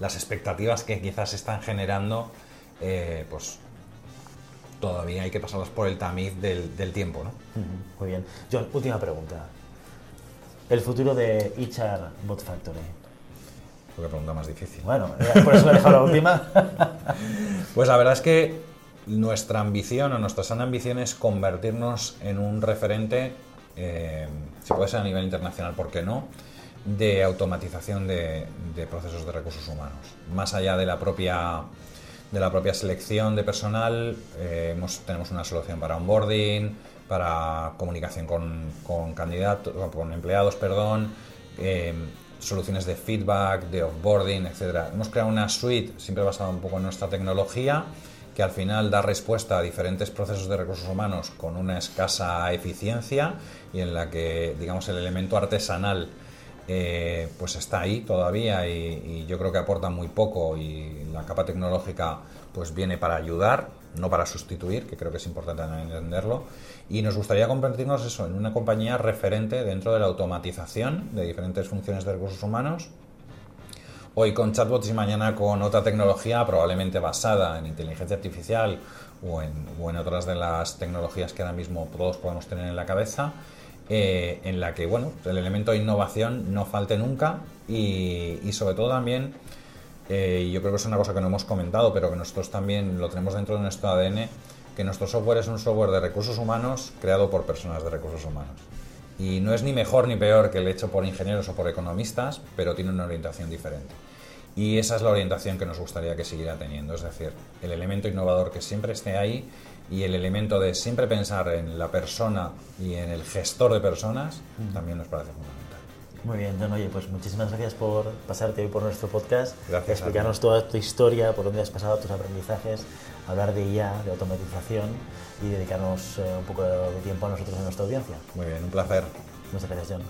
las expectativas que quizás están generando, eh, pues todavía hay que pasarlas por el tamiz del, tiempo, ¿no? Muy bien. John, última pregunta. El futuro de HR Bot Factory. Que pregunta más difícil. Bueno, por eso le he dejado la última. Pues la verdad es que nuestra ambición o nuestra sana ambición es convertirnos en un referente, eh, si puede ser a nivel internacional, ¿por qué no? de automatización de, procesos de recursos humanos. Más allá de la propia, de la propia selección de personal, eh, tenemos una solución para onboarding, para comunicación con, candidatos, con empleados, perdón, eh, soluciones de feedback, de offboarding, etc. Hemos creado una suite siempre basada un poco en nuestra tecnología que al final da respuesta a diferentes procesos de recursos humanos con una escasa eficiencia y en la que, digamos, el elemento artesanal eh, pues está ahí todavía y, yo creo que aporta muy poco y la capa tecnológica pues viene para ayudar, no para sustituir, que creo que es importante entenderlo. Y nos gustaría convertirnos eso en una compañía referente dentro de la automatización de diferentes funciones de recursos humanos hoy con chatbots y mañana con otra tecnología probablemente basada en inteligencia artificial o en, otras de las tecnologías que ahora mismo todos podemos tener en la cabeza, eh, en la que bueno, el elemento de innovación no falte nunca y, sobre todo también, eh, y yo creo que es una cosa que no hemos comentado, pero que nosotros también lo tenemos dentro de nuestro ADN, que nuestro software es un software de recursos humanos creado por personas de recursos humanos. Y no es ni mejor ni peor que el hecho por ingenieros o por economistas, pero tiene una orientación diferente. Y esa es la orientación que nos gustaría que siguiera teniendo, es decir, el elemento innovador que siempre esté ahí y el elemento de siempre pensar en la persona y en el gestor de personas también nos parece fundamental. Muy bien, John. Oye, pues muchísimas gracias por pasarte hoy por nuestro podcast, gracias, explicarnos toda tu historia, por dónde has pasado, tus aprendizajes, hablar de IA, de automatización y dedicarnos eh, un poco de tiempo a nosotros y a nuestra audiencia. Muy bien, un placer. Muchas gracias, John.